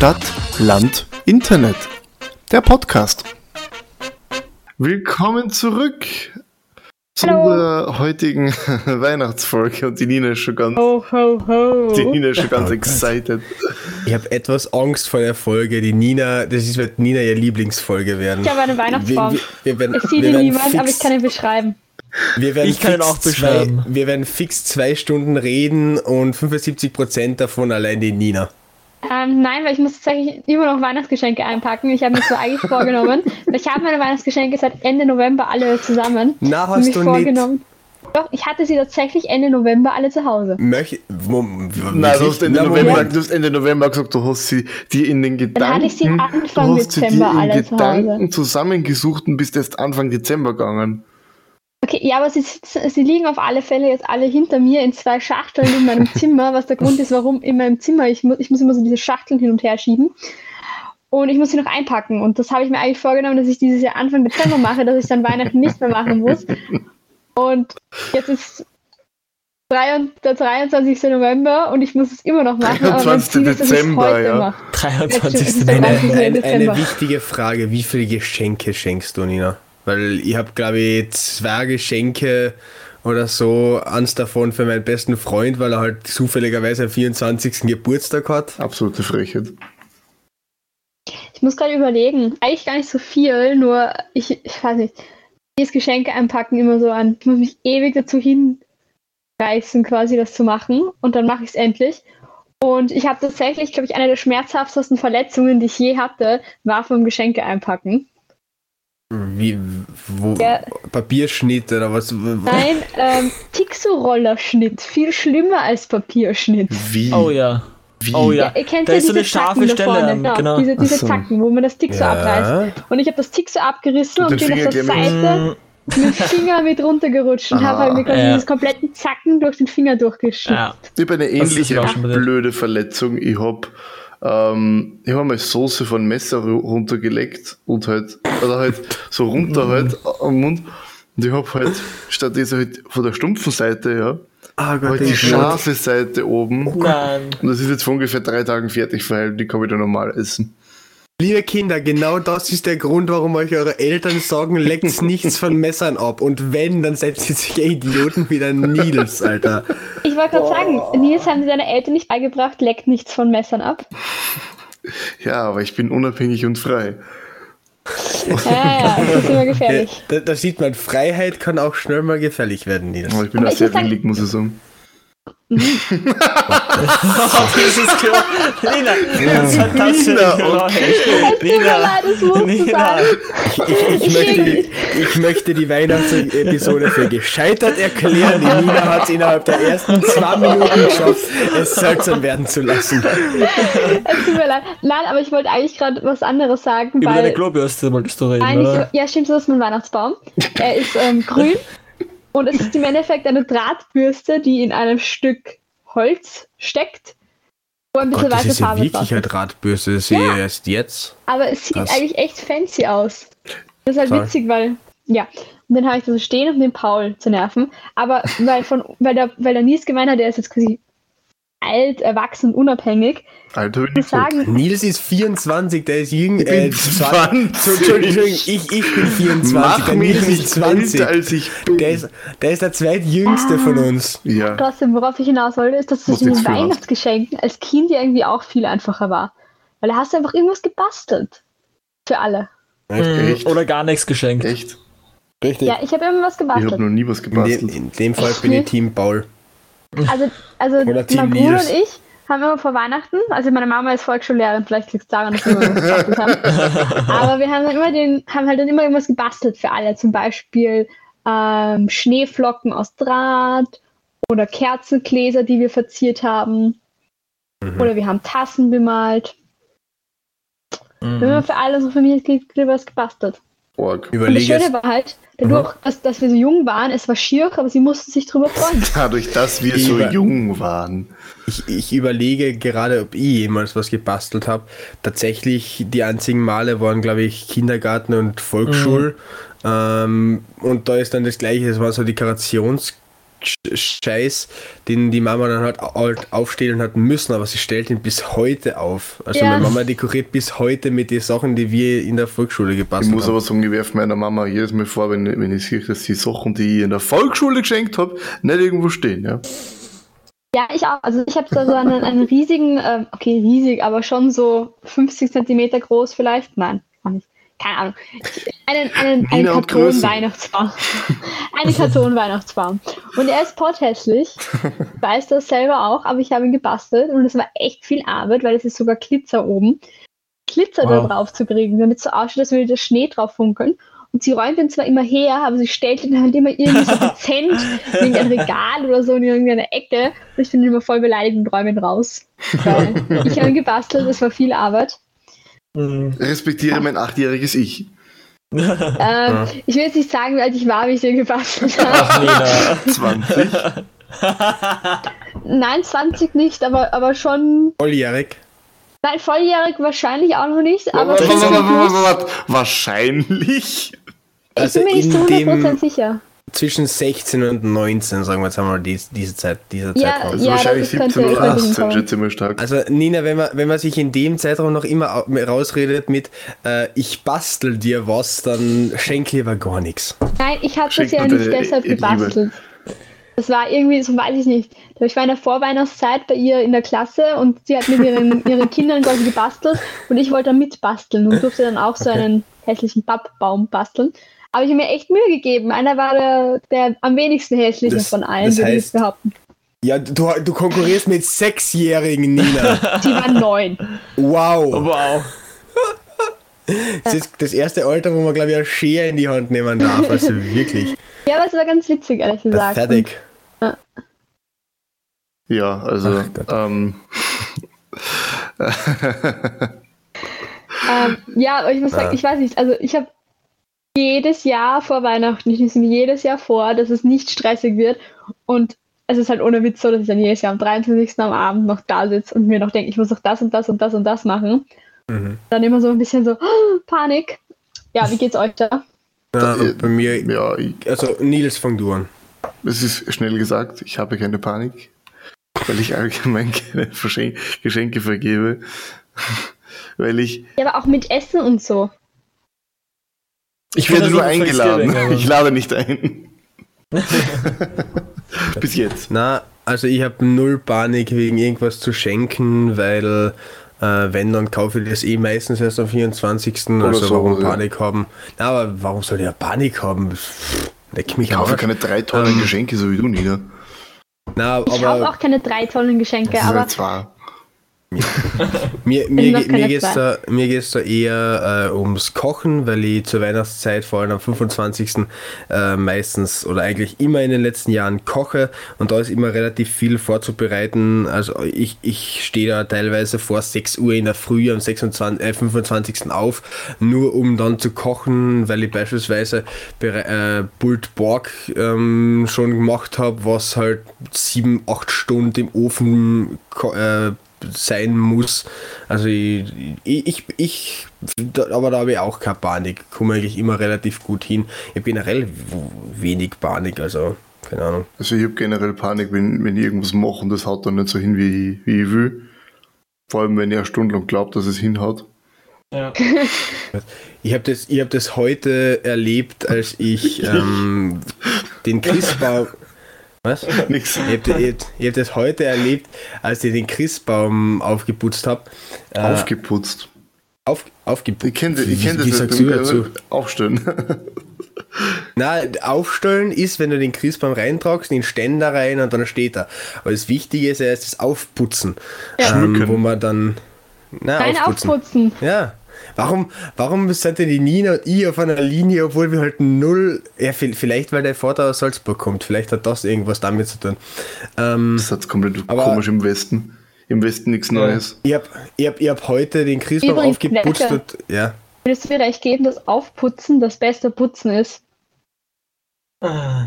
Stadt, Land, Internet. Der Podcast. Willkommen zurück zu der heutigen Weihnachtsfolge und die Nina ist schon ganz, Ho, ho, ho. die Nina ist schon ganz Oh Gott. excited. Ich habe etwas Angst vor der Folge. Die Nina, das ist, wird Nina ihre Lieblingsfolge werden. Ich habe einen Weihnachtsbaum. Wir, wir, wir werden, wir ihn werden niemand, aber ich kann ihn beschreiben. wir werden Ich kann ihn fix auch beschreiben. Zwei, wir werden fix zwei Stunden reden und 75% davon allein die Nina. Ähm, nein, weil ich muss tatsächlich immer noch Weihnachtsgeschenke einpacken. Ich habe mir so eigentlich vorgenommen. Ich habe meine Weihnachtsgeschenke seit Ende November alle zusammen. Na, hast mich du nicht. vorgenommen. Doch, ich hatte sie tatsächlich Ende November alle zu Hause. Möch, Nein, du hast, Ende Na, November, du hast Ende November gesagt, du hast sie dir in den Gedanken, Dann hatte ich sie Anfang du hast sie Dezember dir in alle zu Gedanken Hause. zusammengesucht und bist erst Anfang Dezember gegangen. Okay, ja, aber sie, sitzen- sie liegen auf alle Fälle jetzt alle hinter mir in zwei Schachteln in meinem Zimmer, was der Grund ist, warum in meinem Zimmer ich muss, ich muss immer so diese Schachteln hin und her schieben. Und ich muss sie noch einpacken. Und das habe ich mir eigentlich vorgenommen, dass ich dieses Jahr Anfang Dezember mache, dass ich dann Weihnachten nicht mehr machen muss. Und jetzt ist 23 der 23. November und ich muss es immer noch machen. aber mein 23. Ziel ist, dass ich's Dezember, heute ja. mache. 23. Ja, Eine, eine, eine Dezember. wichtige Frage, wie viele Geschenke schenkst du, Nina? Weil ich habe, glaube ich, zwei Geschenke oder so, eins davon für meinen besten Freund, weil er halt zufälligerweise am 24. Geburtstag hat. Absolute Frechheit. Ich muss gerade überlegen. Eigentlich gar nicht so viel, nur ich, ich weiß nicht. Dieses Geschenke einpacken immer so an. Ich muss mich ewig dazu hinreißen, quasi das zu machen. Und dann mache ich es endlich. Und ich habe tatsächlich, glaube ich, eine der schmerzhaftesten Verletzungen, die ich je hatte, war vom Geschenke einpacken. Wie, wo, Ja. Papierschnitt oder was? Nein, ähm, Tixo-Rollerschnitt. Viel schlimmer als Papierschnitt. Wie? Oh ja. Wie? Oh ja. Ihr kennt Da ja ist so diese eine scharfe Zacken Stelle, vorne, genau, genau. diese, diese so. Zacken, wo man das Tixo abreißt. Ja. Und ich habe das Tixo abgerissen Und und, bin auf der Finger gleich mit- Seite mit dem Finger mit runtergerutscht und Ah, habe halt mir quasi ja. dieses kompletten Zacken durch den Finger durchgeschnitten. Ja. Ich habe eine ähnliche blöde Verletzung. Ich habe ähm, ich hab mal Soße von Messer ru- runtergelegt und halt, oder halt so runter halt am Mund. Und ich habe halt statt dieser halt von der stumpfen Seite, ja, Ah Gott, halt die scharfe Seite oben. Nein. Und das ist jetzt vor ungefähr drei Tagen fertig verheilt, die kann ich dann normal essen. Liebe Kinder, genau das ist der Grund, warum euch eure Eltern sagen, leckt nichts von Messern ab. Und wenn, dann seid ihr solche Idioten wie der Nils, Alter. Ich wollte gerade sagen, Nils haben deine Eltern nicht beigebracht, leckt nichts von Messern ab. Ja, aber ich bin unabhängig und frei. Ja, ja, das ist immer gefährlich. Da, da sieht man, Freiheit kann auch schnell mal gefährlich werden, Nils. Aber ich bin Aber auch ich sehr willig, muss ich sagen. Dieses Klo. Nina, das ist fantastisch. Nina. Tut mir Nina, Nina. Ich, ich, ich, möchte, die- ich möchte die Weihnachtsepisode für gescheitert erklären. Die Nina hat es innerhalb der ersten zwei Minuten geschafft, es seltsam werden zu lassen. Es tut mir leid. Nein, aber ich wollte eigentlich gerade was anderes sagen, Über deine weil Klobürste wolltest du reden, Nein, oder? ich, ja, stimmt, das ist mein Weihnachtsbaum. Er ist ähm, grün und es ist im Endeffekt eine Drahtbürste, die in einem Stück Holz steckt, wo ein bisschen Gott, das weiße ist ja Farbe wirklich eine ist. Drahtbürste, das sehe ich Ja. erst jetzt. Aber es sieht Krass. eigentlich echt fancy aus. Das ist halt Toll. witzig, weil, ja. Und dann habe ich da so stehen, um den Paul zu nerven. Aber weil, von, weil, der, weil der Nies gemeint hat, der ist jetzt quasi alt, erwachsen, unabhängig, Alter, ich sagen, Nils ist 24, der ist jung. bin Äh, 20. so, Entschuldigung, ich, ich bin 24, Mach der mich Nils nicht ist 20. älter, als ich bin. Der ist, der ist der zweitjüngste von uns. ja. trotzdem, worauf ich hinaus wollte, ist, dass mit jetzt den? Weihnachtsgeschenken als Kind ja irgendwie auch viel einfacher war. Weil da hast du einfach irgendwas gebastelt. Für alle. Mhm. Echt? Oder gar nichts geschenkt. Echt? Richtig. Ja, ich habe immer was Ich habe gebastelt. noch nie was in, gebastelt. dem, in dem Fall bin ich Team Paul. Also, also mein Bruder und ich haben immer vor Weihnachten, also meine Mama ist Volksschullehrerin, vielleicht liegt es daran, dass wir immer gebastelt haben. Aber wir haben dann immer den, haben halt dann immer irgendwas gebastelt für alle. Zum Beispiel ähm, Schneeflocken aus Draht oder Kerzengläser, die wir verziert haben. Mhm. Oder wir haben Tassen bemalt. Wir haben Mhm. immer für alle so Familienmitglieder was gebastelt. Org. Und das Überlege Schöne es. war halt, dadurch, dass, dass wir so jung waren, es war schier, aber sie mussten sich drüber freuen. Dadurch, dass wir so jung waren. Ich, ich überlege gerade, ob ich jemals was gebastelt habe. Tatsächlich, die einzigen Male waren, glaube ich, Kindergarten und Volksschul. Ähm, und da ist dann das Gleiche, das waren so Dekorations Scheiß, den die Mama dann halt halt aufstellen hat müssen, aber sie stellt ihn bis heute auf. Also Ja. meine Mama dekoriert bis heute mit den Sachen, die wir in der Volksschule Ich gebastelt muss haben. aber sagen, ich werfe meiner Mama jedes Mal vor, wenn, wenn ich sehe, dass die Sachen, die ich in der Volksschule geschenkt habe, nicht irgendwo stehen. Ja? Ja, ich auch. Also ich habe da so einen, einen riesigen, ähm, okay, riesig, aber schon so 50 Zentimeter groß vielleicht. Nein, gar nicht. Keine Ahnung. Einen, einen, einen Wiener und Karton Größe. Weihnachtsbaum. Einen Karton Weihnachtsbaum. Und er ist potthässlich. Ich weiß das selber auch, aber ich habe ihn gebastelt und es war echt viel Arbeit, weil es ist sogar Glitzer oben. Glitzer da Wow. drauf zu kriegen, damit es so ausschaut, als würde der Schnee drauf funkeln. Und sie räumt ihn zwar immer her, aber sie stellt ihn halt immer irgendwie so dezent in irgendein Regal oder so in irgendeine Ecke. Und ich bin immer voll beleidigt und räume ihn raus. Weil ich habe ihn gebastelt, es war viel Arbeit. Mhm. Respektiere mein achtjähriges Ich. Ähm, Ich will jetzt nicht sagen, wie alt ich war, wie ich den gebastelt habe. Ach, Nina. 20. Nein, 20 nicht, aber, aber schon. Volljährig. Nein, volljährig wahrscheinlich auch noch nicht, aber Warte, warte, warte, warte, warte. Wahrscheinlich. Ich Also bin mir nicht zu in 100% dem sicher. Zwischen 16 und 19, sagen wir jetzt einmal, die, diese Zeit, dieser Ja, Zeitraum. Also Ja, wahrscheinlich das könnte- 17 oder könnte 18, hinkommen. schätze ich mal stark. Also Nina, wenn man, wenn man sich in dem Zeitraum noch immer au- rausredet mit äh, ich bastel dir was, dann schenk lieber gar nichts. Nein, ich habe das ja nicht deshalb Liebe. gebastelt. Das war irgendwie, so weiß ich nicht. Ich war in der Vorweihnachtszeit bei ihr in der Klasse und sie hat mit ihren, ihren Kindern quasi gebastelt und ich wollte dann mitbasteln und durfte dann auch so einen hässlichen Pappbaum basteln. Aber ich habe mir echt Mühe gegeben. Einer war der, der am wenigsten hässliche Das- von allen, würde ich behaupten. Ja, du, du konkurrierst mit Sechsjährigen, Nina. Sie war neun. Wow. Wow. Das ist das erste Alter, wo man, glaube ich, eine Schere in die Hand nehmen darf. Also wirklich. Ja, aber es war ganz witzig, ehrlich gesagt. Fertig. Ja, also, Ach Gott. ähm, Ähm, ja, aber ich muss sagen, Ja. ich weiß nicht, also ich habe jedes Jahr vor Weihnachten, ich nehme es mir jedes Jahr vor, dass es nicht stressig wird und es ist halt ohne Witz so, dass ich dann jedes Jahr am 23. am Abend noch da sitze und mir noch denke, ich muss noch das und das und das und das machen. Mhm. Dann immer so ein bisschen so, Panik. Ja, wie geht's euch da? Ja, und bei mir, ja, ich, also Nils, fang du an. es ist schnell gesagt, ich habe keine Panik, weil ich allgemein keine Verschen Geschenke vergebe. weil ich, Ja, aber auch mit Essen und so. Ich werde nur eingeladen. Ich lade nicht ein. Bis jetzt. Na, also ich habe null Panik wegen irgendwas zu schenken, weil äh, wenn, dann kaufe ich das eh meistens erst am 24. also so, warum ja. Panik haben? Na, aber warum soll ich ja Panik haben? Pff, Leck mich Ich kaufe Arsch. keine drei tollen Ähm, Geschenke, so wie du, Nina. Na, Ich habe aber auch keine drei tollen Geschenke, aber halt zwar. mir, mir, mir geht es da, mir geht's da eher äh, ums Kochen, weil ich zur Weihnachtszeit, vor allem am 25. Äh, meistens oder eigentlich immer in den letzten Jahren koche und da ist immer relativ viel vorzubereiten. Also ich, ich stehe da teilweise vor 6 Uhr in der Früh am 26, äh, 25. auf, nur um dann zu kochen, weil ich beispielsweise äh, Pulled Pork ähm, schon gemacht habe, was halt 7, 8 Stunden im Ofen äh, sein muss. Also ich, ich, ich, aber da habe ich auch keine Panik. Komme eigentlich immer relativ gut hin. Ich habe generell wenig Panik, also keine Ahnung. Also ich habe generell Panik, wenn, wenn ich irgendwas mache und das haut dann nicht so hin, wie, ich- wie ich will. Vor allem, wenn ich eine Stunde lang glaubt, dass es hinhaut. Ja. Ich habe das, ich hab das heute erlebt, als ich ähm, den Christbaum. Was? Nix. Ich habe hab, das heute erlebt, als ich den Christbaum aufgeputzt habe. Äh, Aufgeputzt. auf, aufgeputzt. Ich kenne ich kenn das wie nicht. sagst du dazu? Aufstellen. Na, aufstellen ist, wenn du den Christbaum reintragst, den Ständer rein und dann steht er. Aber das Wichtige ist erst das Aufputzen. Ja. Ähm, Schmücken. wo man dann. Na, Nein, aufputzen. aufputzen. Ja. Warum, warum sind denn die Nina und ich auf einer Linie, obwohl wir halt null. Ja, vi- vielleicht weil der Vater aus Salzburg kommt. Vielleicht hat das irgendwas damit zu tun. Ähm, Das hat komplett Aber- komisch im Westen. Im Westen nichts Neues. ich habe ich hab, ich hab heute den Christbaum Übrigens, aufgeputzt und. Ja. Würdest du mir recht geben, dass Aufputzen das beste Putzen ist? Ah.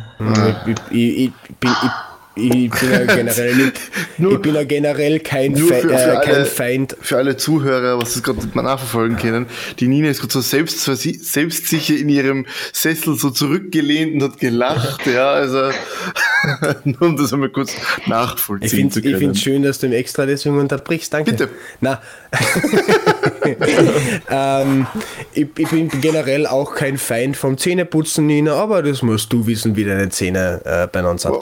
Ich, ich, ich, ich bin. Ich, ich bin ja generell nicht, Nur- ich bin ja generell kein, Fe für- für äh, kein alle- Feind Für alle Zuhörer, was das gerade mal nachverfolgen können, die Nina ist gerade so selbst, selbstsicher in ihrem Sessel so zurückgelehnt und hat gelacht, ja, also Nur um das einmal kurz Ich nachvollziehen finde zu es können. schön, dass du im Extra deswegen unterbrichst. Danke. Bitte. Na, ähm, ich, ich, bin generell auch kein Feind vom Zähneputzen, Nina, aber das musst du wissen, wie deine Zähne äh, beieinander sind.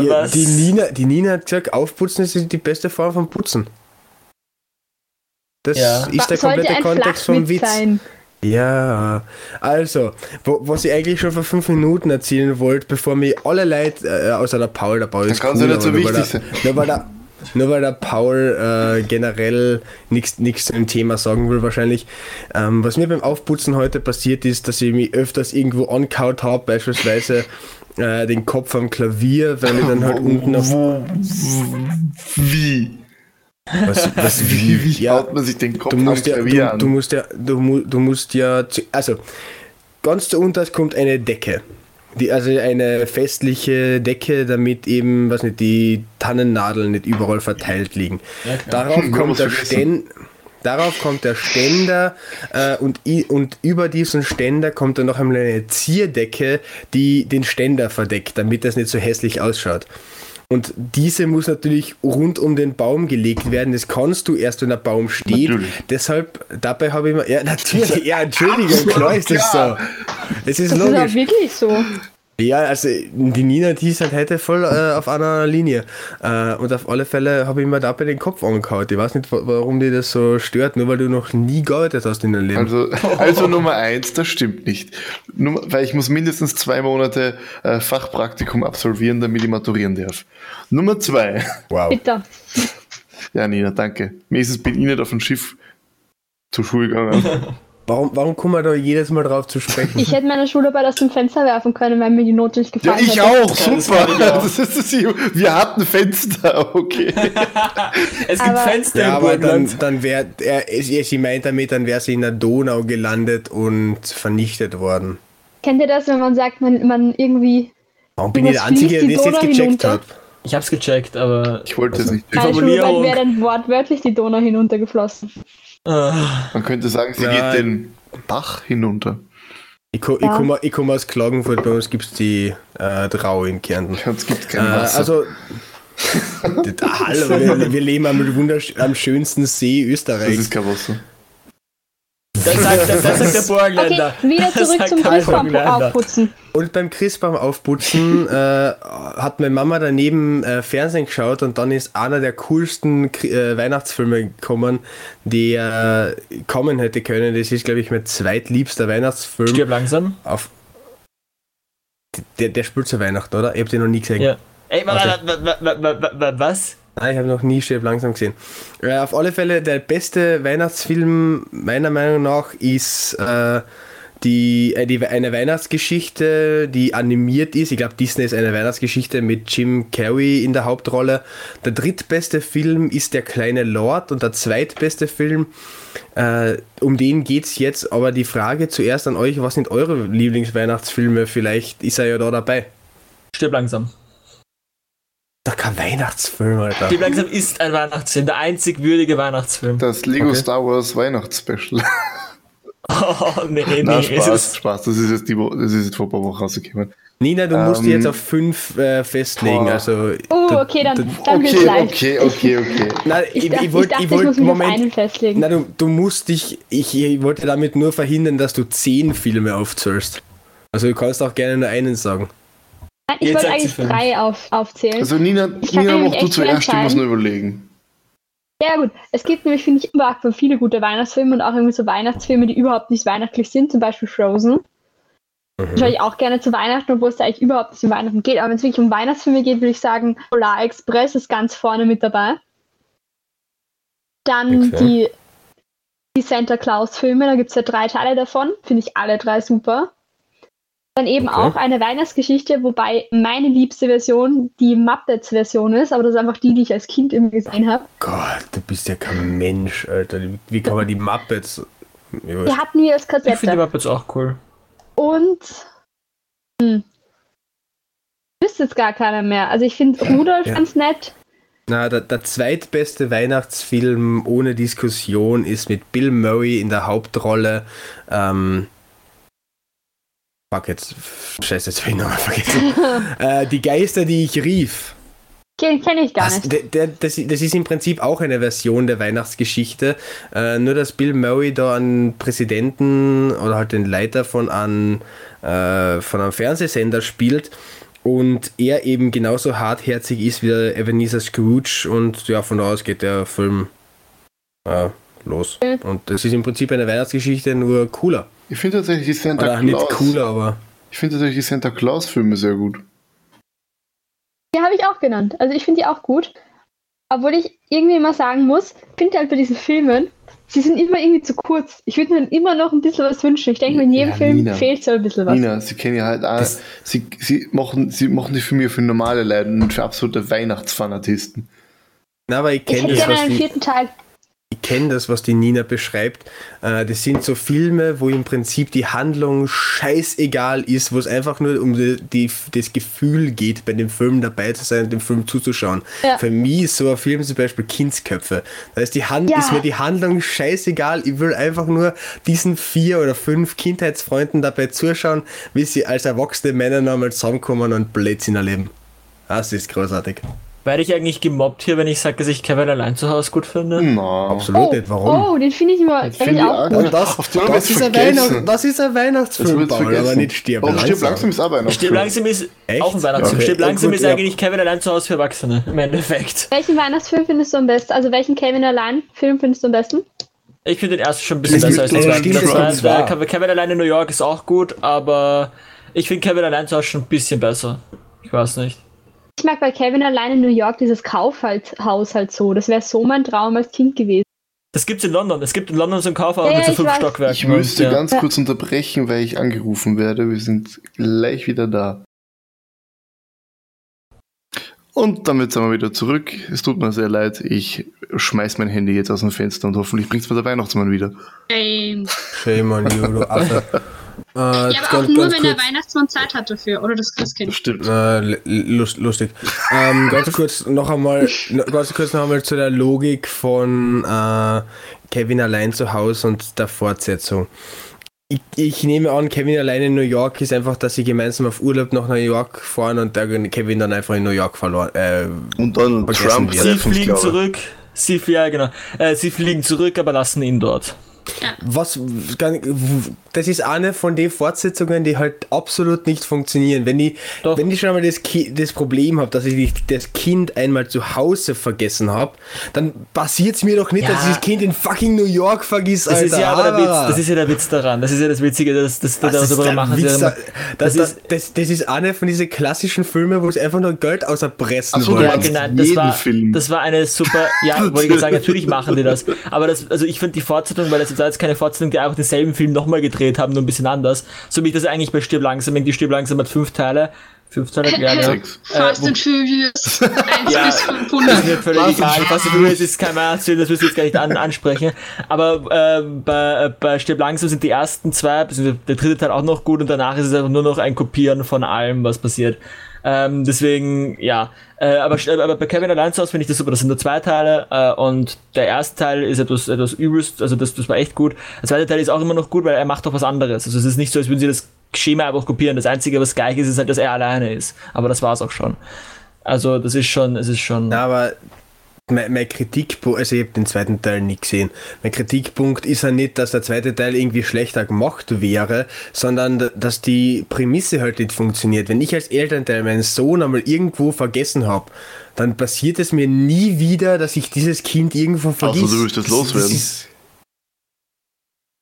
Ja, die, Nina, die Nina hat gesagt, aufputzen ist die beste Form von Putzen. Das ja. ist der komplette Kontext vom Witz. Sein. Ja, also, wo, was ich eigentlich schon vor fünf Minuten erzählen wollte, bevor mich alle Leute, äh, außer der Paul, der Paul ist. Das cool, kann so nicht so wichtig der, sein. Der, der, nur weil der Paul äh, generell nichts zu dem Thema sagen will wahrscheinlich. Ähm, was mir beim Aufputzen heute passiert ist, dass ich mich öfters irgendwo ankaut habe, beispielsweise äh, den Kopf am Klavier, weil ich dann halt unten auf... Wo- Wie? Was, was, Wie, wie Ja, haut man sich den Kopf du musst, am ja, Klavier du, an? du musst ja, du, du musst ja, also ganz zu unten kommt eine Decke. Die, also eine festliche Decke, damit eben, was nicht, die Tannennadeln nicht überall verteilt liegen. Ja. Darauf Hm, kommt der. Ständer. Darauf kommt der Ständer äh, und, und über diesen Ständer kommt dann noch einmal eine Zierdecke, die den Ständer verdeckt, damit das nicht so hässlich ausschaut. Und diese muss natürlich rund um den Baum gelegt werden. Das kannst du erst, wenn der Baum steht. Natürlich. Deshalb, dabei habe ich mir, ja, natürlich, ja, Entschuldigung, klar ist das so. Es ist Das ist auch logisch. wirklich so. Ja, also die Nina, die ist halt heute voll äh, auf einer Linie. Äh, und auf alle Fälle habe ich mir dabei den Kopf angehauen. Ich weiß nicht, wa- warum die das so stört, nur weil du noch nie gearbeitet hast in deinem Leben. Also, also Nummer eins, das stimmt nicht. Nummer, weil ich muss mindestens zwei Monate äh, Fachpraktikum absolvieren, damit ich maturieren darf. Nummer zwei. wow. Bitte. Ja, Nina, danke. Mir ist es bin ich nicht auf dem Schiff zur Schule gegangen. Warum, warum kommen wir da jedes Mal drauf zu sprechen? Ich hätte meine Schularbeit aus dem Fenster werfen können, weil mir die Note nicht Ja, gefallen ich hätte. auch, super. Das ist das, wir hatten Fenster, okay. Es gibt Aber- Fenster ja, im aber dann, Burgenland. dann wäre, er, sie meint damit, dann wäre sie in der Donau gelandet und vernichtet worden. Kennt ihr das, wenn man sagt, man, man irgendwie Warum bin ich der Einzige, der die das jetzt gecheckt hat? Ich hab's gecheckt, aber Ich wollte es nicht. Die meine Schularbeit Formulierung. wäre dann wortwörtlich die Donau hinuntergeflossen. Äh, Man könnte sagen, sie Ja. geht den Bach hinunter. Ich, ko ich Ja. komme komm aus Klagenfurt, bei uns gibt es die äh, Drau in Kärnten. Es gibt Äh, kein Wasser. also, Ah, hallo, wir, wir leben am, am schönsten See das Österreichs. ist kein Wasser. Das sagt, das, das sagt der Okay, Burgenländer. wieder Das zurück zum Christbaum aufputzen. Und beim Christbaum aufputzen äh, hat meine Mama daneben äh, Fernsehen geschaut und dann ist einer der coolsten äh, Weihnachtsfilme gekommen, der äh, kommen hätte können. Das ist, glaube ich, mein zweitliebster Weihnachtsfilm. Stirb langsam. Auf der, der spielt zu Weihnachten, oder? Ich habe den noch nie gesehen. Ja. Ey, wa- Okay. wa- wa- wa- wa- wa- wa- was? Nein, ich habe noch nie Stirb langsam gesehen. Äh, auf alle Fälle, der beste Weihnachtsfilm meiner Meinung nach ist äh, die, äh, die, eine Weihnachtsgeschichte, die animiert ist. Ich glaube, Disney ist eine Weihnachtsgeschichte mit Jim Carrey in der Hauptrolle. Der drittbeste Film ist Der kleine Lord und der zweitbeste Film, äh, um den geht es jetzt. Aber die Frage zuerst an euch, was sind eure Lieblingsweihnachtsfilme? Vielleicht ist er ja da dabei. Stirb langsam. Doch kein Weihnachtsfilm, Alter. Stirb langsam ist ein Weihnachtsfilm, der einzig würdige Weihnachtsfilm. Das Lego Okay. Star Wars Weihnachtsspecial. Oh, nee, nee, Na, es Spaß, ist, Spaß. Das ist jetzt, die Wo das ist jetzt vor ein paar Wochen rausgekommen. Nina, du musst dich Ähm, jetzt auf fünf äh, festlegen. boah. Also, Oh, okay, dann, dann wird's Okay, leicht. okay, okay, okay. Nein, Ich, ich, dachte, ich ich, wollte, dachte, ich ich, wollte, muss mich auf Moment. einen festlegen. Na, du, du musst dich, ich, ich wollte damit nur verhindern, dass du zehn Filme aufzählst. Also du kannst auch gerne nur einen sagen. Nein, ich wollte eigentlich drei auf, aufzählen. Also Nina, Nina mach du zuerst, ich muss entscheiden. nur überlegen. Ja gut, es gibt nämlich, finde ich, überhaupt viele gute Weihnachtsfilme und auch irgendwie so Weihnachtsfilme, die überhaupt nicht weihnachtlich sind, zum Beispiel Frozen. Mhm. Schaue ich auch gerne zu Weihnachten, obwohl es da eigentlich überhaupt nicht um Weihnachten geht. Aber wenn es wirklich um Weihnachtsfilme geht, würde ich sagen, Polar Express ist ganz vorne mit dabei. Dann Okay. die, die Santa Claus-Filme, da gibt es ja drei Teile davon, finde ich alle drei super. Dann eben Okay. auch eine Weihnachtsgeschichte, wobei meine liebste Version die Muppets-Version ist, aber das ist einfach die, die ich als Kind immer gesehen habe. Gott, du bist ja kein Mensch, Alter. Wie- kann man die Muppets... Die hatten wir als ich finde die Kassette. Muppets auch cool. Und hm, wüsste jetzt gar keiner mehr. Also ich finde Rudolf Ja. ganz nett. Na, der, der zweitbeste Weihnachtsfilm ohne Diskussion ist mit Bill Murray in der Hauptrolle. Ähm, fuck jetzt, scheiße, jetzt hab ich nochmal vergessen. äh, die Geister, die ich rief. Kenne kenn ich gar Das, nicht. der, der, das, das ist im Prinzip auch eine Version der Weihnachtsgeschichte, äh, nur dass Bill Murray da einen Präsidenten oder halt den Leiter von einem, äh, von einem Fernsehsender spielt und er eben genauso hartherzig ist wie der Ebenezer Scrooge und ja, von da aus geht der Film äh, los. Und das ist im Prinzip eine Weihnachtsgeschichte, nur cooler. Ich finde tatsächlich die Santa Oder nicht Claus. cooler, aber Ich finde tatsächlich die Santa Claus-Filme sehr gut. Die habe ich auch genannt. Also ich finde die auch gut. Obwohl ich irgendwie immer sagen muss, finde halt bei diesen Filmen, sie sind immer irgendwie zu kurz. Ich würde mir immer noch ein bisschen was wünschen. Ich denke, mir in jedem Ja, Film Nina. fehlt so ein bisschen was. Nina, sie kennen ja halt auch, Das- sie, sie, machen, sie machen die Filme für normale Leute und für absolute Weihnachtsfanatisten. na, aber ich Ich kenne hätte das, gerne was einen vierten Teil. Ich kenne das, was die Nina beschreibt. Äh, das sind so Filme, wo im Prinzip die Handlung scheißegal ist, wo es einfach nur um die, die, das Gefühl geht, bei dem Film dabei zu sein und dem Film zuzuschauen. Ja. Für mich ist so ein Film zum Beispiel Kindsköpfe. Da ist, die Hand, Ja. ist mir die Handlung scheißegal. Ich will einfach nur diesen vier oder fünf Kindheitsfreunden dabei zuschauen, wie sie als erwachsene Männer nochmal zusammenkommen und Blödsinn erleben. Das ist großartig. Werde ich eigentlich gemobbt hier, wenn ich sage, dass ich Kevin allein zu Hause gut finde? Na, Absolut Oh, nicht. Warum? oh, den finde ich immer Ich eigentlich finde auch gut. das, das, wird's ist ein vergessen. Weihnacht, das ist ein das Weihnachtsfilm, Paul, aber nicht stirb Oh, stirb langsam. langsam ist auch Weihnachten. Stirb langsam ist Echt? auch ein Weihnachtsfilm. Okay. Stirb langsam ist eigentlich Kevin allein zu Hause für Erwachsene, im Endeffekt. Welchen Weihnachtsfilm findest du am besten? Also welchen Kevin allein Film findest du am besten? Ich finde den ersten schon ein bisschen Das besser als den stimmt, zweiten. das Das das war. der Kevin allein in New York ist auch gut, aber ich finde Kevin allein zu Hause schon ein bisschen besser. Ich weiß nicht. Ich mag bei Kevin allein in New York dieses Kaufhaus halt so. Das wäre so mein Traum als Kind gewesen. Das gibt's in London. Es gibt in London so ein Kaufhaus Ja, mit so ich fünf weiß. Stockwerken. Ich müsste ja. ganz kurz unterbrechen, weil ich angerufen werde. Wir sind gleich wieder da. Und damit sind wir wieder zurück. Es tut mir sehr leid. Ich schmeiß mein Handy jetzt aus dem Fenster und hoffentlich bringt mir der Weihnachtsmann wieder. Ähm, Shame on you, du Affe. Äh, ja, ganz- aber auch nur, ganz wenn der kurz, Weihnachtsmann Zeit hat dafür. Oder das Christkind. stimmt. äh, lust, lustig. Ähm, ganz kurz noch einmal, ganz kurz noch einmal zu der Logik von äh, Kevin allein zu Hause und der Fortsetzung. Ich, ich nehme an, Kevin allein in New York ist einfach, dass sie gemeinsam auf Urlaub nach New York fahren und der Kevin dann einfach in New York verloren. Äh, Und Vergessen Trump wir. Sie fliegen zurück. Sie, ja, genau. Äh, sie fliegen zurück, aber lassen ihn dort. Was, gar nicht- das ist eine von den Fortsetzungen, die halt absolut nicht funktionieren. Wenn ich, Doch. wenn ich schon einmal das, Ki das Problem habe, dass ich das Kind einmal zu Hause vergessen habe, dann passiert es mir doch nicht, Ja. dass ich das Kind in fucking New York vergisst, Das ist ja aber der Witz, das ist ja der Witz daran. Das ist ja das Witzige, dass, dass das, das, ist darüber der machen Witz, ja das, Das das, ist, das, das ist eine von diesen klassischen Filmen, wo es einfach nur Geld auserpressen so, wollen. ja, genau, das jeden war, Film. das war eine super, ja, wollte ich sagen, natürlich machen die das. Aber das, also ich finde die Fortsetzung, weil das war jetzt keine Fortsetzung, die einfach denselben Film nochmal gedreht haben, nur ein bisschen anders. So wie ich das eigentlich bei Stirb langsam, die Stirb langsam hat fünf Teile. Fünf Teile, ja, ja. Sechs. Fast wo- and Furious 1 Ja, bis Das 500. ist mir völlig egal. Was du jetzt ist kein Weihnachtsfilm, das müssen wir jetzt gar nicht an, ansprechen. Aber äh, bei, bei Stirb langsam sind die ersten zwei, beziehungsweise der dritte Teil auch noch gut und danach ist es einfach nur noch ein Kopieren von allem, was passiert. Ähm, deswegen, ja. Äh, aber, aber bei Kevin allein zu Hause finde ich das super. Das sind nur zwei Teile äh, und der erste Teil ist etwas, etwas übelst, also das, das war echt gut. Der zweite Teil ist auch immer noch gut, weil er macht doch was anderes. Also es ist nicht so, als würden sie das Schema einfach kopieren. Das Einzige, was gleich ist, ist halt, dass er alleine ist. Aber das war's auch schon. Also das ist schon, es ist schon. Na, aber mein, mein Kritikpunkt, also ich habe den zweiten Teil nicht gesehen. Mein Kritikpunkt ist ja nicht, dass der zweite Teil irgendwie schlechter gemacht wäre, sondern dass die Prämisse halt nicht funktioniert. Wenn ich als Elternteil meinen Sohn einmal irgendwo vergessen habe, dann passiert es mir nie wieder, dass ich dieses Kind irgendwo vergesse. du willst das loswerden. ist-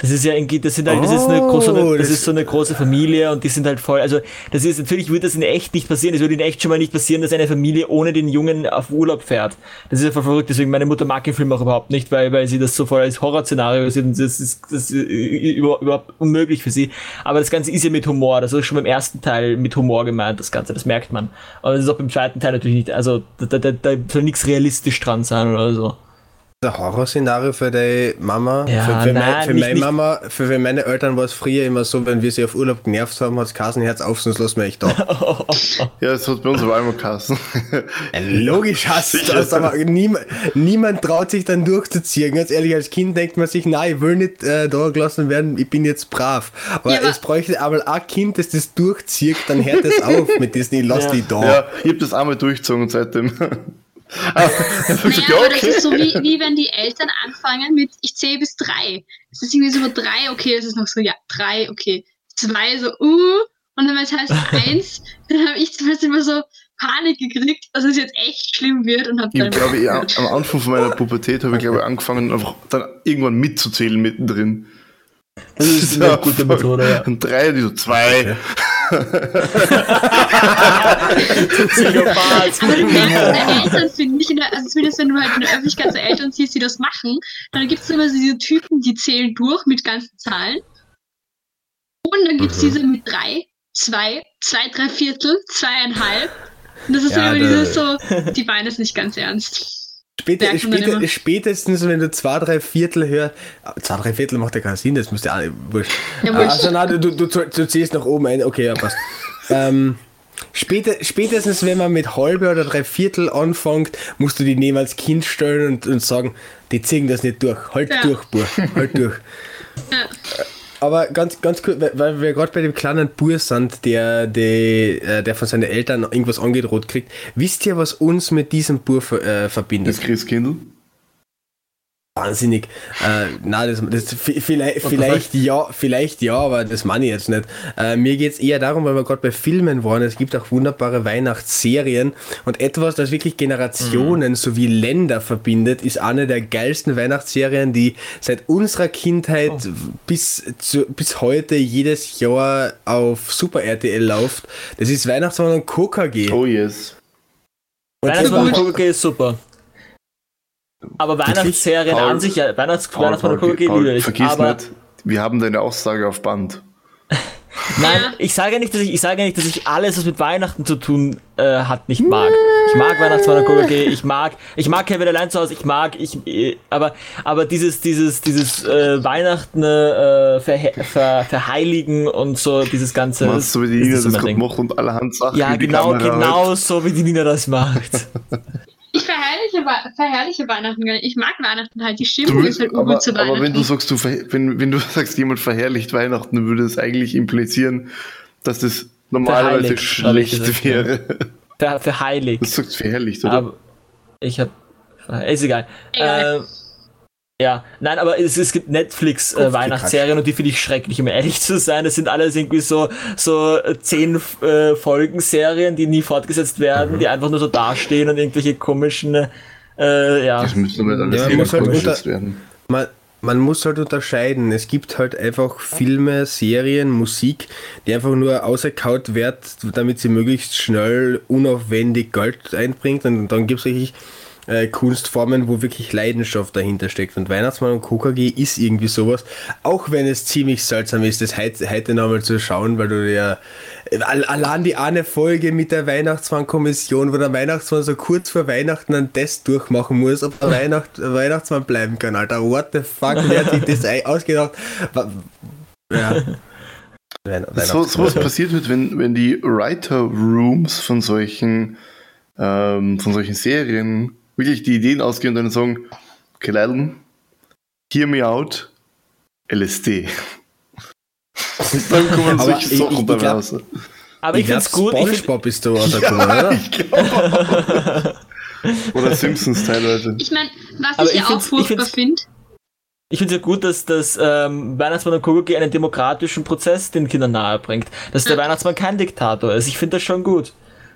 Das ist ja irgendwie, das sind halt, das ist eine große, Oh, das das- ist so eine große Familie und die sind halt voll, also das ist, natürlich würde das in echt nicht passieren, es würde in echt schon mal nicht passieren, dass eine Familie ohne den Jungen auf Urlaub fährt. Das ist ja voll verrückt, deswegen meine Mutter mag den Film auch überhaupt nicht, weil, weil sie das so voll als Horrorszenario sieht und das ist, das ist über- überhaupt unmöglich für sie. Aber das Ganze ist ja mit Humor, das ist schon beim ersten Teil mit Humor gemeint, das Ganze, das merkt man. Und das ist auch beim zweiten Teil natürlich nicht, also da, da, da soll nichts realistisch dran sein oder so. Ein Horrorszenario für deine Mama? Ja, für für, nein, mein, für nicht- meine nicht- Mama, für, für meine Eltern war es früher immer so, wenn wir sie auf Urlaub genervt haben, hat es Kasenherz auf, sonst lassen wir echt da. Ja, es hat bei uns aber einmal Kassen. Logisch hast du das, aber niemand, niemand traut sich dann durchzuziehen. Ganz ehrlich, als Kind denkt man sich, nein, ich will nicht äh, da gelassen werden, ich bin jetzt brav. Aber, Ja, aber- es bräuchte aber ein Kind, das das durchzieht, dann hört es auf mit ich lass Ja. die da. Ja, ich hab das einmal durchgezogen seitdem. Ah, ich, Naja, ja, aber das okay. ist so wie, wie wenn die Eltern anfangen mit, ich zähle bis drei. Es ist irgendwie so über drei, okay, es ist noch so, ja, drei, okay. Zwei, so, uh. Und dann, wenn es heißt eins, dann habe ich zum Beispiel immer so Panik gekriegt, dass es jetzt echt schlimm wird und habe Ich dann. glaube, ich, am Anfang von meiner Pubertät habe ich, glaube ich, angefangen, einfach dann irgendwann mitzuzählen mittendrin. Das ist eine gute Methode, ja. Und drei, die so zwei. Psychopath. Aber du merkst deine Eltern, finde ich, in der, also zumindest wenn du halt in der Öffentlichkeit so Eltern siehst, die das machen, dann gibt es immer so diese Typen, die zählen durch mit ganzen Zahlen. Und dann gibt es Mhm. diese mit drei, zwei, zwei, drei Viertel, zweieinhalb. Und das ist Ja, immer dieses so, die meinen es nicht ganz ernst. Später, später, spätestens, wenn du zwei, drei Viertel hörst, zwei, drei Viertel macht ja keinen Sinn, das müsste ja auch nicht, wurscht. Ja, wurscht. Also, nein, du, du, du, du ziehst nach oben ein, okay, ja, passt. ähm, später, spätestens, wenn man mit halbe oder drei Viertel anfängt, musst du die neben als Kind stellen und, und sagen, die ziehen das nicht durch, halt Ja. durch, Bur, halt durch. Ja. Aber ganz, ganz kurz, weil- wir gerade bei dem kleinen Bur sind, der, der, äh, der von seinen Eltern irgendwas angedroht kriegt. Wisst ihr, was uns mit diesem Bur äh, verbindet? Das Christkindl. Wahnsinnig. Äh, nein, das, das vi- vielleicht, vielleicht ja, vielleicht ja, aber das meine ich jetzt nicht. Äh, mir geht es eher darum, weil wir gerade bei Filmen waren, es gibt auch wunderbare Weihnachtsserien und etwas, das wirklich Generationen sowie Länder verbindet, ist eine der geilsten Weihnachtsserien, die seit unserer Kindheit bis, zu, bis heute jedes Jahr auf Super RTL läuft. Das ist Weihnachtsmann und KKG. Oh yes. Und Weihnachtsmann und. KKG ist super. Aber Weihnachtsserien Paul- an sich, ja, Weihnachts Paul, Weihnachtsmann Paul, KKG Paul, ich. vergiss Aber nicht, wir haben deine Aussage auf Band. nein, ich sage ja nicht, dass ich, ich sage nicht, dass ich alles, was mit Weihnachten zu tun äh, hat, nicht mag. Ich mag Weihnachtsmann und ich mag, ich mag Kevin allein zu Hause, ich mag, ich, äh, aber, aber dieses, dieses, dieses äh, Weihnachten äh, verhe ver, verheiligen und so, dieses ganze. Machst du, wie die Nina nicht das Ding. macht und allerhand Sachen Ja, genau, genau hält. so, wie die Nina das macht. Ich verherrliche, verherrliche Weihnachten gar nicht. Ich mag Weihnachten halt. Die Stimmung ist halt aber, zu aber wenn du Weihnachten. sagst, du wenn, wenn du sagst, jemand verherrlicht Weihnachten, dann würde es eigentlich implizieren, dass das normalerweise ich schlecht gesagt, wäre. Ver, verheiligt. Du sagst verherrlicht, oder? Aber ich hab. Ist egal. Egal. Ähm, ja, nein, aber es, es gibt Netflix äh, und die finde ich schrecklich, um ehrlich zu sein. Das sind alles irgendwie so so äh, zehn äh, Folgenserien, die nie fortgesetzt werden, die einfach nur so dastehen und irgendwelche komischen äh, ja. das müsste nicht alles Ja, man muss halt unter- werden. man, man muss halt unterscheiden. Es gibt halt einfach Filme, Serien, Musik, die einfach nur auserkaut wird, damit sie möglichst schnell, unaufwendig Geld einbringt. Und dann gibt es wirklich äh, Kunstformen, wo wirklich Leidenschaft dahinter steckt. Und Weihnachtsmann und KKG ist irgendwie sowas, auch wenn es ziemlich seltsam ist, das heute, heute nochmal zu schauen, weil du ja all- allein die eine Folge mit der Weihnachtsmann-Kommission, wo der Weihnachtsmann so kurz vor Weihnachten einen Test durchmachen muss, ob der Weihnacht, Weihnachtsmann bleiben kann, Alter. What the fuck, wer hat sich das ausgedacht? Ja. So, Weihnachtsmann. sowas passiert wird, wenn, wenn die Writer Rooms von solchen, ähm, von solchen Serien wirklich die Ideen ausgehen und dann sagen, okay, Leiden, hear me out, LSD. Und dann kommen Aber solche ich- Sachen ich- dabei ich glaub- raus. Aber ich, glaub, find's gut. Ich find, SpongeBob ist da rausgekommen, oder? ich glaube. Oder Simpsons teilweise. Ich meine, was Aber ich, ich ja auch ich furchtbar finde, ich finde es ja gut, dass das ähm, Weihnachtsmann und KKG einen demokratischen Prozess den Kindern nahe bringt. Dass der Ja. Weihnachtsmann kein Diktator ist. Ich finde das schon gut.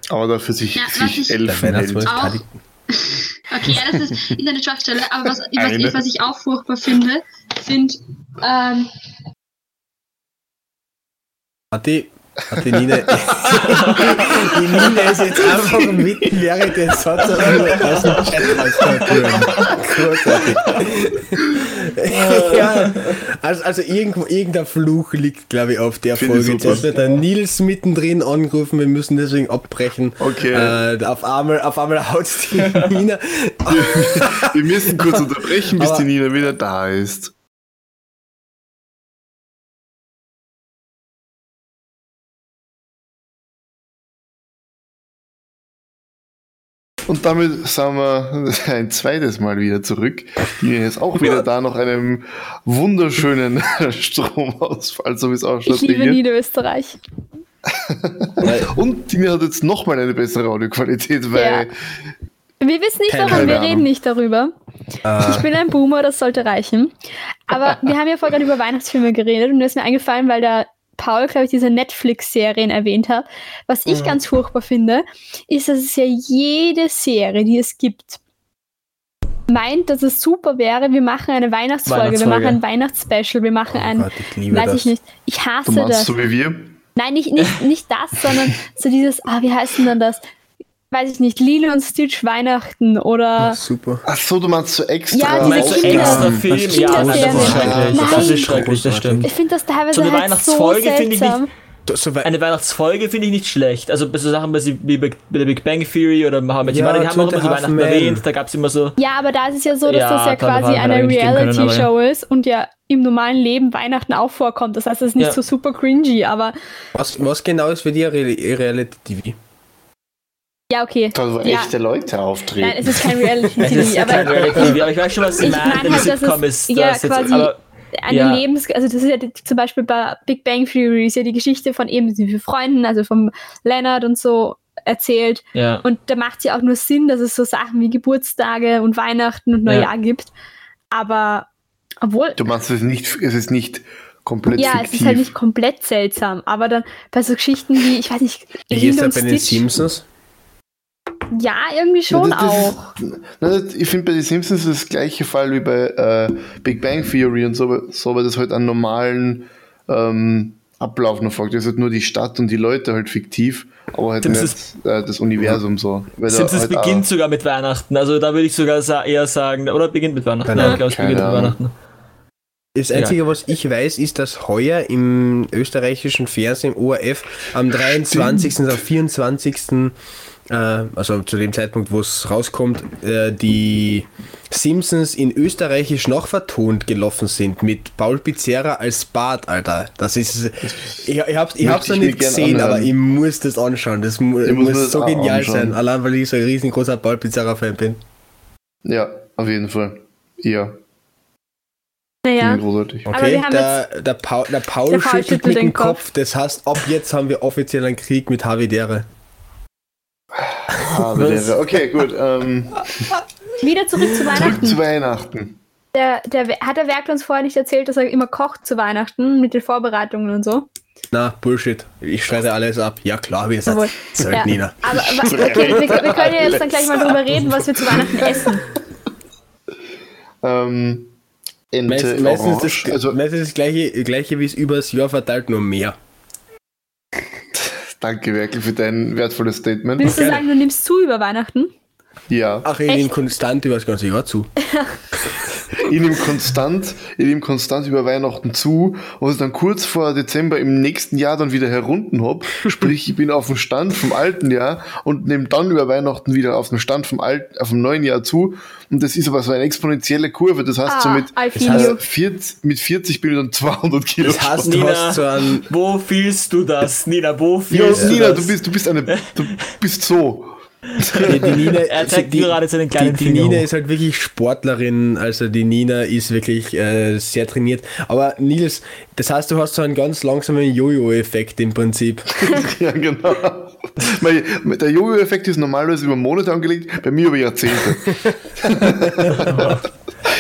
Aber dafür sich, Ja, sich ich- Elfen Weihnachtsmann hält. Auch- okay, ja, das ist ist eine Schwachstelle, aber was, was, ich, was ich auch furchtbar finde, sind, ähm, Hat die, Nina. die Nina ist jetzt einfach mitten während des Satzes aus dem Chat großartig. ja, also, also irgendein Fluch liegt, glaube ich, auf der Folge. Jetzt wird der Nils mittendrin angerufen, wir müssen deswegen abbrechen. Okay. Äh, auf einmal, auf einmal haut die Nina. Wir müssen kurz unterbrechen, bis Aber- die Nina wieder da ist. Damit sind wir ein zweites Mal wieder zurück. Die ist auch wieder da nach einem wunderschönen Stromausfall, so wie es ausschaut. Ich liebe hier. Niederösterreich. Und die Nina hat jetzt nochmal eine bessere Audioqualität, weil Wir wissen nicht Keine warum, wir reden nicht darüber. Ich bin ein Boomer, das sollte reichen. Aber wir haben ja vorher gerade über Weihnachtsfilme geredet und da ist mir eingefallen, weil da Paul, glaube ich, diese Netflix-Serien erwähnt hat. Was ich ganz furchtbar finde, ist, dass es ja jede Serie, die es gibt, meint, dass es super wäre, wir machen eine Weihnachtsfolge, wir machen Weihnachtsfolge. ein Weihnachtsspecial, wir machen ein, Gott, ich weiß das. ich nicht, ich du hasse meinst das. so wie wir. Nein, nicht, nicht, nicht das, sondern so dieses, ah, wie heißt denn dann das? Weiß ich nicht, Lilo und Stitch Weihnachten oder. Super. Ach so, du meinst so extra. Ja, diese Meinst du Kinder- extra Film? Das Ja, das ist schrecklich. Das ist schrecklich, das stimmt. Ich finde das teilweise So eine halt Weihnachtsfolge so finde ich seltsam. So Eine Weihnachtsfolge finde ich nicht schlecht. Also bei so Sachen wie bei der Big Bang Theory oder How Met Ja, Mother, die haben auch immer so Weihnachten Men. erwähnt. Da gab es immer so. Ja, aber da ist es ja so, dass Ja, das ja quasi man eine Reality-Show ist und ja im normalen Leben Weihnachten auch vorkommt. Das heißt, es ist nicht Ja. so super cringy, aber was, was genau ist für dich Re Reality TV? Ja, okay. Da, wo Ja. echte Leute auftreten. Nein, es ist kein Es ist Reality-TV, kein aber Reality TV, aber ich weiß schon, was meinen, meine wenn halt, Sitcom es- ist. ja, das jetzt, quasi- aber eine Ja. Lebens... Also das ist ja die, zum Beispiel bei Big Bang Theory ist ja die Geschichte von eben diesen Freunden, also vom Leonard und so erzählt. ja. Und da macht es ja auch nur Sinn, dass es so Sachen wie Geburtstage und Weihnachten und Ja. Neujahr gibt. Aber obwohl, Du meinst, es ist nicht, es ist nicht komplett ja, es fiktiv. ist halt nicht komplett seltsam. Aber dann bei so Geschichten wie, ich weiß nicht, Wie ist das bei den Stitch, Simpsons? Ja, irgendwie schon Ja, das- das auch. Ist, na, das- ich finde bei den Simpsons ist das gleiche Fall wie bei äh, Big Bang Theory und so, so, weil das halt einen normalen ähm, Ablauf noch folgt. Das ist halt nur die Stadt und die Leute halt fiktiv, aber halt Simpsons- nicht äh, das Universum so. Weil da Simpsons halt beginnt auch- sogar mit Weihnachten. Also da würde ich sogar sa eher sagen, oder beginnt mit Weihnachten. Keine Ja, ich glaube, es beginnt mit Weihnachten. Das Einzige, was ich weiß, ist, dass heuer im österreichischen Fernsehen ORF am 23. und am 24. Äh, also zu dem Zeitpunkt, wo es rauskommt, äh, die Simpsons in österreichisch noch vertont gelaufen sind mit Paul Pizzerra als Bart, Alter. Das ist. Ich, ich hab's, ich hab's noch nicht gesehen, aber ich muss das anschauen. Das mu Ich muss das so auch genial anschauen. sein, allein weil ich so ein riesengroßer Paul Pizzerra-Fan bin. Ja, auf jeden Fall. Ja, Naja, Okay, haben der, der, Paul, der Paul schüttelt mit den dem Kopf. Das heißt, ab jetzt haben wir offiziell einen Krieg mit Havidere. Ah. Okay, gut. Ähm, wieder zurück zu zurück Weihnachten. zu Weihnachten. Der, der, hat der Werk uns vorher nicht erzählt, dass er immer kocht zu Weihnachten mit den Vorbereitungen und so? Na, Bullshit. Ich streite alles ab. Ja klar, wir sind Ja. Söldner. Aber, aber okay, wir, wir können ja jetzt dann gleich mal drüber reden, was wir zu Weihnachten essen. Ähm, Ente, Meist, meistens, Orange. das, Also, meistens das gleiche, gleiche wie es übers Jahr verteilt, nur mehr. Danke wirklich für dein wertvolles Statement. Willst du sagen, du nimmst zu über Weihnachten? Ja. Ach, ich Echt? nehme konstant über das ganze Jahr zu. Ich nehme konstant, ich nehme konstant über Weihnachten zu und es dann kurz vor Dezember im nächsten Jahr dann wieder herunten hab. Sprich, ich bin auf dem Stand vom alten Jahr und nehme dann über Weihnachten wieder auf dem Stand vom alten, auf dem neuen Jahr zu. Und das ist aber so eine exponentielle Kurve. Das heißt, so Ah, mit, I feel also you. 40, mit 40 bin ich dann 200 Kilo. Das heißt, du Nina, hast so einen. wo fühlst du das? Nina, wo ja, fühlst du Nina, das? du bist, du bist eine, du bist so. Die, die Nina, Er zeigt die, gerade seinen die, kleinen die Finger Nina hoch. ist halt wirklich Sportlerin, also die Nina ist wirklich äh, sehr trainiert. Aber Nils, das heißt, du hast so einen ganz langsamen Jojo-Effekt im Prinzip. Ja, genau. Der Jojo-Effekt ist normalerweise über Monate angelegt, bei mir über Jahrzehnte.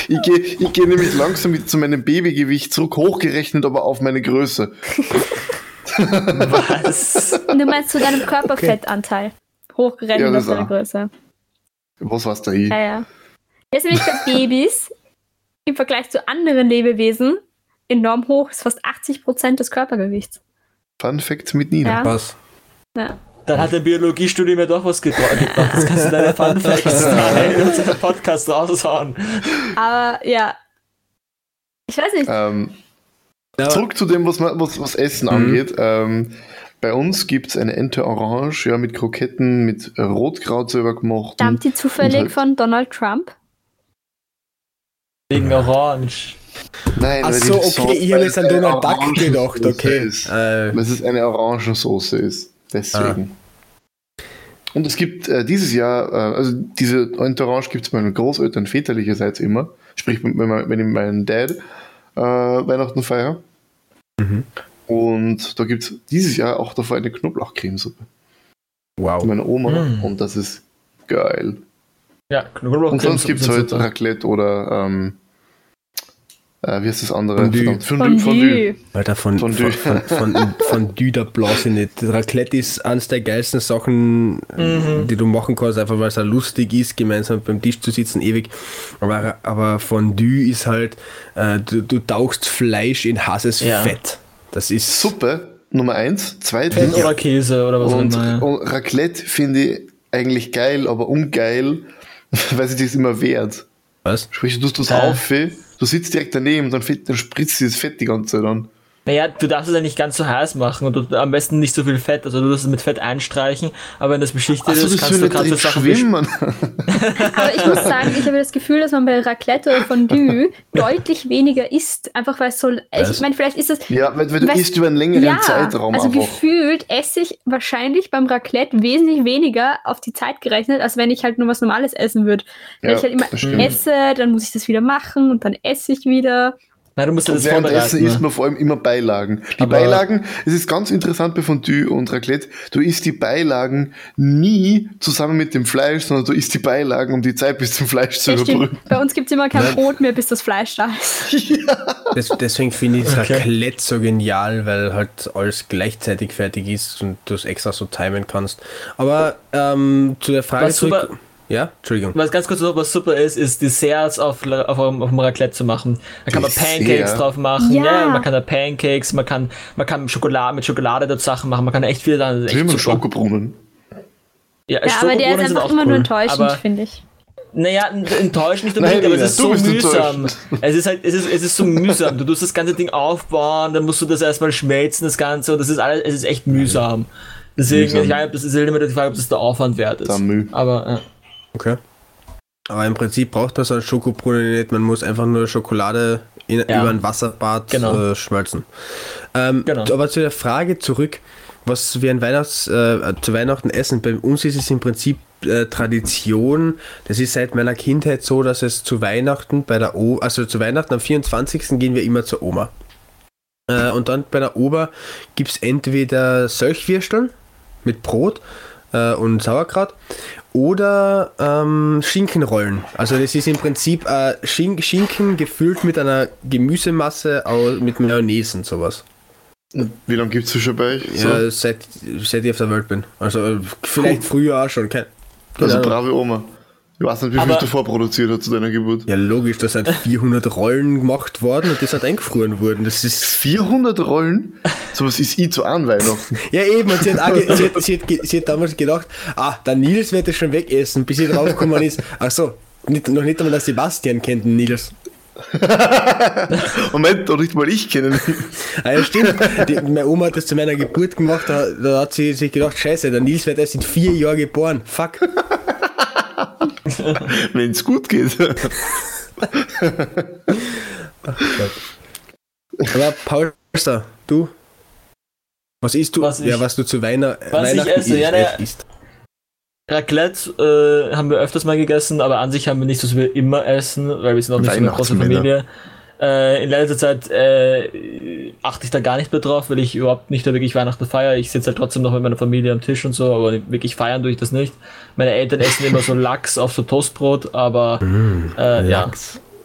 ich gehe ich geh nämlich langsam mit zu meinem Babygewicht zurück, hochgerechnet, aber auf meine Größe. Was? Du meinst zu deinem Körperfettanteil. Hochgerechnet Ja, auf das auch. Größe. Was war's da hier? Ja, ja. Der ist nämlich bei Babys im Vergleich zu anderen Lebewesen enorm hoch. Das ist fast 80% des Körpergewichts. Fun Fact mit Nina. Ja. Was? Ja. Dann hat der Biologiestudium ja doch was gebracht. Das kannst du deine Fun Facts in unserem Podcast raushauen. Aber ja. Ich weiß nicht. Ähm. Zurück zu dem, was, man, was, was Essen Mhm. angeht. Ähm, bei uns gibt es eine Ente Orange, ja, mit Kroketten, mit äh, Rotkraut selber gemacht. Stammt die zufällig und halt- von Donald Trump? Wegen Orange. Nein, Ach weil die so, okay, Sauce- ich habe jetzt an Donald Duck gedacht, okay. Ist. Äh, Weil es eine Orangensauce ist. Deswegen. Und es gibt äh, dieses Jahr, äh, also diese Ente Orange gibt es bei meinen Großeltern väterlicherseits immer. Sprich, wenn, wenn ich meinen Dad äh, Weihnachten feiere. Mhm. Und da gibt es dieses Jahr auch davor eine Knoblauchcremesuppe. wow. Von meiner Oma. Mm. Und das ist geil. Ja, Knoblauch Und sonst gibt es halt Raclette oder ähm, äh, wie heißt das andere? Fondue. Fondue. Fondue. Alter, von, Fondue. von, von, von, Dü, da blase ich nicht. Raclette ist eines der geilsten Sachen, Mhm. die du machen kannst, einfach weil es auch lustig ist, gemeinsam beim Tisch zu sitzen, ewig. Aber, aber Fondue ist halt, äh, du, du tauchst Fleisch in heißes Ja. Fett. Das ist Suppe Nummer eins. Fett Zweitens. oder Käse oder was auch Und, immer. Ja. und Raclette finde ich eigentlich geil, aber ungeil, weil sie das immer wehrt. was? Sprich, du tust das Ja. auf, du sitzt direkt daneben, dann, fett, dann spritzt dieses Fett die ganze Zeit an. Naja, du darfst es ja nicht ganz so heiß machen und du, am besten nicht so viel Fett. Also du darfst es mit Fett einstreichen, aber wenn das beschichtet Achso, ist, das kannst du drin Sachen wie schwimmen. Aber ich muss sagen, ich habe das Gefühl, dass man bei Raclette oder Fondue deutlich weniger isst. Einfach weil es so. Ich meine, vielleicht ist es. Ja, weil, weil du Weißt- isst über einen längeren Ja, Zeitraum also einfach. gefühlt esse ich wahrscheinlich beim Raclette wesentlich weniger auf die Zeit gerechnet, als wenn ich halt nur was Normales essen würde. Wenn Ja, ich halt immer esse, dann muss ich das wieder machen und dann esse ich wieder. Nein, du musst Und das währenddessen vorbereiten. isst man vor allem immer Beilagen. Die Aber- Beilagen, es ist ganz interessant bei Fondue und Raclette, du isst die Beilagen nie zusammen mit dem Fleisch, sondern du isst die Beilagen, um die Zeit bis zum Fleisch zu Ja, überbrücken. Bei uns gibt es immer kein Brot mehr, bis das Fleisch da ist. Das, deswegen finde ich das Okay. Raclette so genial, weil halt alles gleichzeitig fertig ist und du es extra so timen kannst. Aber ähm, zu der Frage Was zurück. super- Ja, Entschuldigung. Was ganz kurz noch, was super ist, ist Desserts auf, auf, auf, dem Raclette zu machen. Da kann man? Pancakes drauf machen. Ja. Ja. man kann da Pancakes, man kann, man kann Schokolade, mit Schokolade dort Sachen machen, man kann echt viel da. Das ist echt Immer super. Schokobrunnen. Ja, Ja, aber der ist einfach auch immer nur cool. enttäuschend, Aber, finde ich. naja, enttäuschend nicht Nein, unbedingt, aber es ist so mühsam. Es ist halt, es ist, es ist so mühsam. Du tust das ganze Ding aufbauen, dann musst du das erstmal schmelzen, das Ganze, und das ist alles, es ist echt mühsam. Deswegen, Mühsam. ich glaube, das ist halt immer die Frage, ob das der Aufwand wert ist. Der Müh. Aber, ja. Okay. Aber im Prinzip braucht man so einen Schokobrunnen nicht, man muss einfach nur Schokolade in, Ja. über ein Wasserbad Genau. äh, schmelzen. Ähm, Genau. Aber zu der Frage zurück, was wir an Weihnachts, äh, zu Weihnachten essen. Bei uns ist es im Prinzip äh, Tradition. Das ist seit meiner Kindheit so, dass es zu Weihnachten bei der O, also zu Weihnachten am 24. gehen wir immer zur Oma. Äh, und dann bei der Ober gibt es entweder Söchwürsteln mit Brot äh, und Sauerkraut oder ähm, Schinkenrollen. Also das ist im Prinzip äh, Schin Schinken gefüllt mit einer Gemüsemasse au- mit Mayonnaise und sowas. Wie lange gibt es das schon bei euch? So? Ja, seit, seit ich auf der Welt bin. Also äh, vielleicht früher auch schon. Kein, also Ahnung. brave Oma. Ich weiß nicht, wie viel Aber- du vorproduziert hast zu deiner Geburt. ja, logisch, da sind 400 Rollen gemacht worden und das hat eingefroren worden. Das ist 400 Rollen? Sowas ist ich zu an Weihnachten. Ja, eben, und sie hat, auch ge- sie, hat, sie, hat, sie hat damals gedacht, ah, der Nils wird das schon wegessen, bis sie draufgekommen ist. Ach so, nicht, noch nicht einmal der Sebastian kennt den Nils. Moment, doch nicht mal ich kenne ihn. Ah, ja, stimmt. Die, meine Oma hat das zu meiner Geburt gemacht, da, da hat sie sich gedacht, scheiße, der Nils wird erst in vier Jahren geboren. Fuck. Wenn es gut geht. Aber Paul, du? Was isst du? Was ich- ja, was du zu Weihnachten, was ich Weihnachten esse, ja, isst, ne- isst. Raclette äh, haben wir öfters mal gegessen, aber an sich haben wir nicht, dass wir immer essen, weil wir sind auch nicht so eine große. Familie. Äh, in letzter Zeit äh, achte ich da gar nicht mehr drauf, weil ich überhaupt nicht da wirklich Weihnachten feiere. Ich sitze halt trotzdem noch mit meiner Familie am Tisch und so, aber wirklich feiern tue ich das nicht. Meine Eltern essen immer so Lachs auf so Toastbrot, aber äh, ja,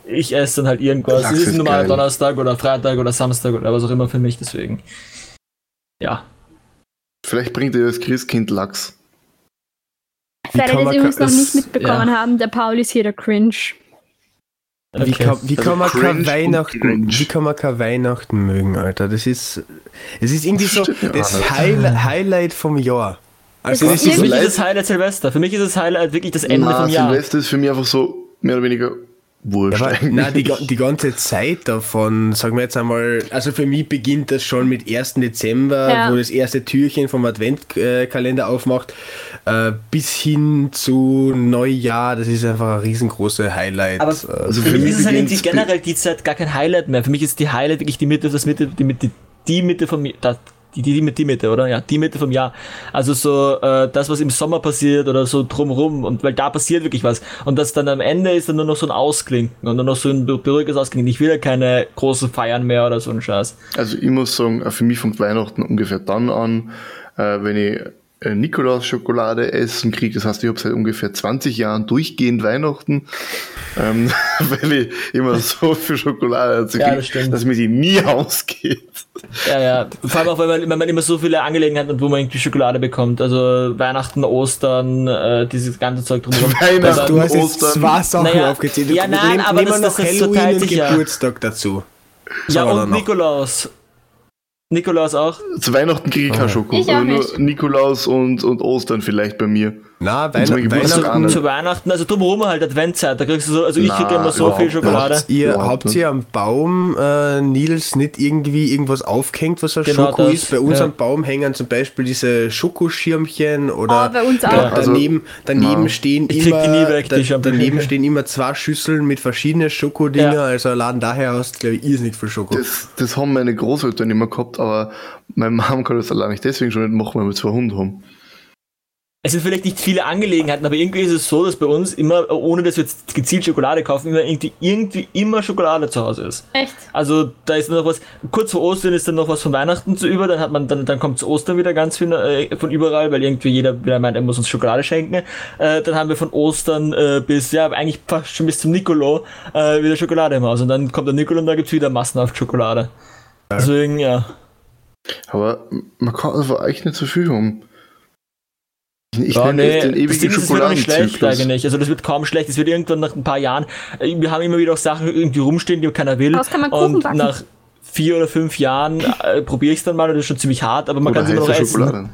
ich esse dann halt irgendwas. Lachs es ist ist ein normaler geil. Donnerstag oder Freitag oder Samstag oder was auch immer für mich, deswegen. Ja. Vielleicht bringt dir das Christkind Lachs. Wie Für alle, kann die man es übrigens noch nicht mitbekommen haben, der Paul ist hier der Cringe. Wie kann, wie Also kann man kein und Weihnachten, wie kann man kein Weihnachten mögen, Alter? Das ist, es ist irgendwie so das nicht. Highlight, vom Jahr. Also Das das ist Für mich ist das Highlight Silvester. Für mich ist das Highlight wirklich das Ende Na, vom Jahr. Silvester ist für mich einfach so mehr oder weniger wurscht. Aber, eigentlich. nein, die, die ganze Zeit davon, sagen wir jetzt einmal, also für mich beginnt das schon mit 1. Dezember, Ja. wo das erste Türchen vom Adventkalender aufmacht, äh, bis hin zu Neujahr, das ist einfach ein riesengroße Highlight. Aber Also für für mich mich ist es halt generell die Zeit gar kein Highlight mehr. Für mich ist die Highlight wirklich die Mitte, das Mitte, die Mitte, die Mitte vom da, die, die, die, die Mitte, oder? Ja, die Mitte vom Jahr. Also so äh, das, was im Sommer passiert oder so drumrum und weil da passiert wirklich was. Und das dann am Ende ist dann nur noch so ein Ausklinken und nur noch so ein be- beruhigendes Ausklinken. Ich will ja keine großen Feiern mehr oder so ein Scheiß. Also ich muss sagen, für mich fängt Weihnachten ungefähr dann an, äh, wenn ich Nikolaus-Schokolade essen kriege. Das heißt, ich habe seit ungefähr 20 Jahren durchgehend Weihnachten, ähm, weil ich immer so viel Schokolade dazu Ja, das dass mir die nie ausgeht. Ja, ja. Vor allem auch, wenn man, wenn man immer so viele Angelegenheiten hat, wo man irgendwie Schokolade bekommt. Also Weihnachten, Ostern, äh, dieses ganze Zeug drumherum. Weihnachten, du hast jetzt Ostern. zwei Sachen Naja, aufgezählt. ja, nein, Nehm- aber nehmen wir das- noch das- Halloween und ja. Geburtstag dazu. Ja, Sagen wir und. Nikolaus. Nikolaus auch? Zu Weihnachten kriege ich kein Schoko. Ich auch aber nur nicht. Nikolaus und, und Ostern vielleicht bei mir. Na, zum Weihnachten, nicht. Zu Weihnachten, also drumherum halt Adventzeit, da kriegst du so, also ich Na, kriege immer so viel nicht. Schokolade. Habt ihr, habt nicht. ihr am Baum, äh, Nils, nicht irgendwie irgendwas aufgehängt, was ein Genau Schoko das, ist? Bei uns ja. am Baum hängen zum Beispiel diese Schokoschirmchen oder Oh, bei uns auch. da, Also, daneben, daneben stehen krieg immer die nie weg, die da, daneben stehen immer zwei Schüsseln mit verschiedenen Schokodinger, Ja. also allein daher du glaube ich irrsinnig viel Schoko. Das, das haben meine Großeltern immer gehabt, aber meine Mom kann das allein nicht deswegen schon nicht machen, weil wir zwei Hunde haben. Es sind vielleicht nicht viele Angelegenheiten, aber irgendwie ist es so, dass bei uns immer, ohne dass wir jetzt gezielt Schokolade kaufen, immer irgendwie, irgendwie immer Schokolade zu Hause ist. Echt? Also da ist noch was, kurz vor Ostern ist dann noch was von Weihnachten zu über, dann hat man, dann, dann kommt zu Ostern wieder ganz viel äh, von überall, weil irgendwie jeder wieder meint, er muss uns Schokolade schenken. Äh, dann haben wir von Ostern äh, bis, ja, eigentlich fast schon bis zum Nicolo äh, wieder Schokolade im Haus. Und dann kommt der Nicolo und da gibt's wieder massenhaft Schokolade. Deswegen, ja. Aber man kann einfach echt nicht so viel haben. Ich, ja, nenne nee, es den das ewigen Ding ist, es wird auch nicht schlecht Schokoladenzyklus. eigentlich. Also das wird kaum schlecht. Es wird irgendwann nach ein paar Jahren. äh, Wir haben immer wieder auch Sachen irgendwie rumstehen, die keiner will. Daraus kann man Kuchen und backen. nach vier oder fünf Jahren äh, probiere ich es dann mal das ist schon ziemlich hart, aber man kann es immer noch heiße essen. Schokolade.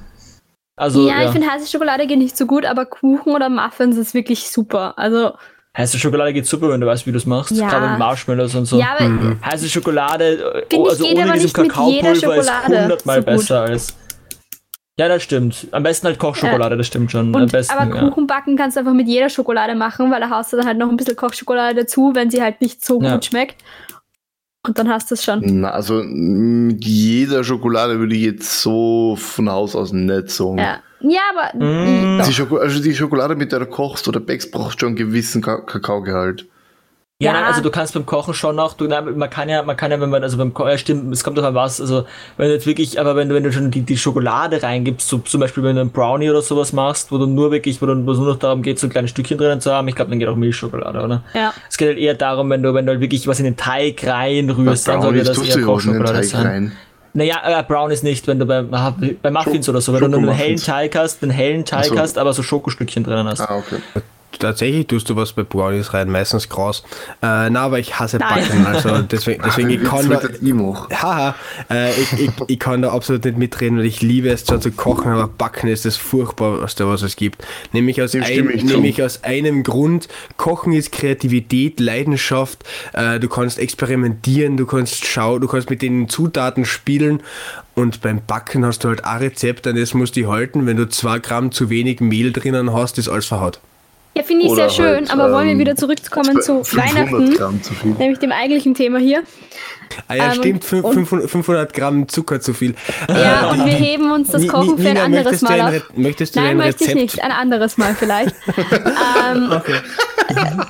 Also ja, ja, ich finde heiße Schokolade geht nicht so gut, aber Kuchen oder Muffins ist wirklich super. Also, heiße Schokolade geht super, wenn du weißt, wie du es machst. Ja. Gerade mit Marshmallows und so. ja, aber Heiße Schokolade, ich, also ohne diesem jeder Kakaopulver ist hundertmal so besser als. Ja, das stimmt. Am besten halt Kochschokolade, das stimmt schon. Am Und, besten, aber ja. Kuchen backen kannst du einfach mit jeder Schokolade machen, weil da haust du dann halt noch ein bisschen Kochschokolade dazu, wenn sie halt nicht so Ja. gut schmeckt. Und dann hast du es schon. Na, also mit jeder Schokolade würde ich jetzt so von Haus aus nicht sagen. Ja, ja aber Mm. Die, Schoko also die Schokolade, mit der du kochst oder backst, brauchst schon einen gewissen Ka Kakaogehalt. Ja, Ja. nein, also du kannst beim Kochen schon noch, du, nein, man kann ja, man kann ja, wenn man, also beim Kochen, ja, stimmt, es kommt doch an was, also wenn du jetzt wirklich, aber wenn du, wenn du schon die, die Schokolade reingibst, so zum Beispiel wenn du einen Brownie oder sowas machst, wo du nur wirklich, wo du wo es nur noch darum geht, so kleine Stückchen drinnen zu haben, ich glaube, dann geht auch Milchschokolade, oder? Ja. Es geht halt eher darum, wenn du, wenn du halt wirklich was in den Teig reinrührst, dann sollte das eher Kochschokolade sein. rein. Naja, äh, Brownies nicht, wenn du bei, bei Muffins oder so, wenn du nur einen hellen. Teig hast, einen hellen Teig so. hast, aber so Schokostückchen drinnen hast. Ah, okay. Tatsächlich tust du was bei Brownies rein, meistens Gras. Äh, na, aber ich hasse Nein. Backen, also deswegen, deswegen ich kann da, haha, äh, ich, ich, ich kann da absolut nicht mitreden, weil ich liebe es zwar zu kochen, aber Backen ist das Furchtbarste, was es gibt. Nämlich aus, ein, nämlich aus einem Grund, Kochen ist Kreativität, Leidenschaft, äh, du kannst experimentieren, du kannst schauen, du kannst mit den Zutaten spielen und beim Backen hast du halt ein Rezept, an das musst du halten, wenn du zwei Gramm zu wenig Mehl drinnen hast, ist alles verhaut. Ja, finde ich sehr Oder schön, halt, aber wollen wir ähm, wieder zurückkommen zu 500 Weihnachten, Gramm zu viel. nämlich dem eigentlichen Thema hier. Ah ja, Ähm, stimmt, fünf- und- 500, 500 Gramm Zucker zu viel. Ja, und wir heben uns das Kochen für ein anderes möchtest du Mal ein auf. Möchtest du Nein, ein möchte ich nicht. Ein anderes Mal vielleicht. ähm,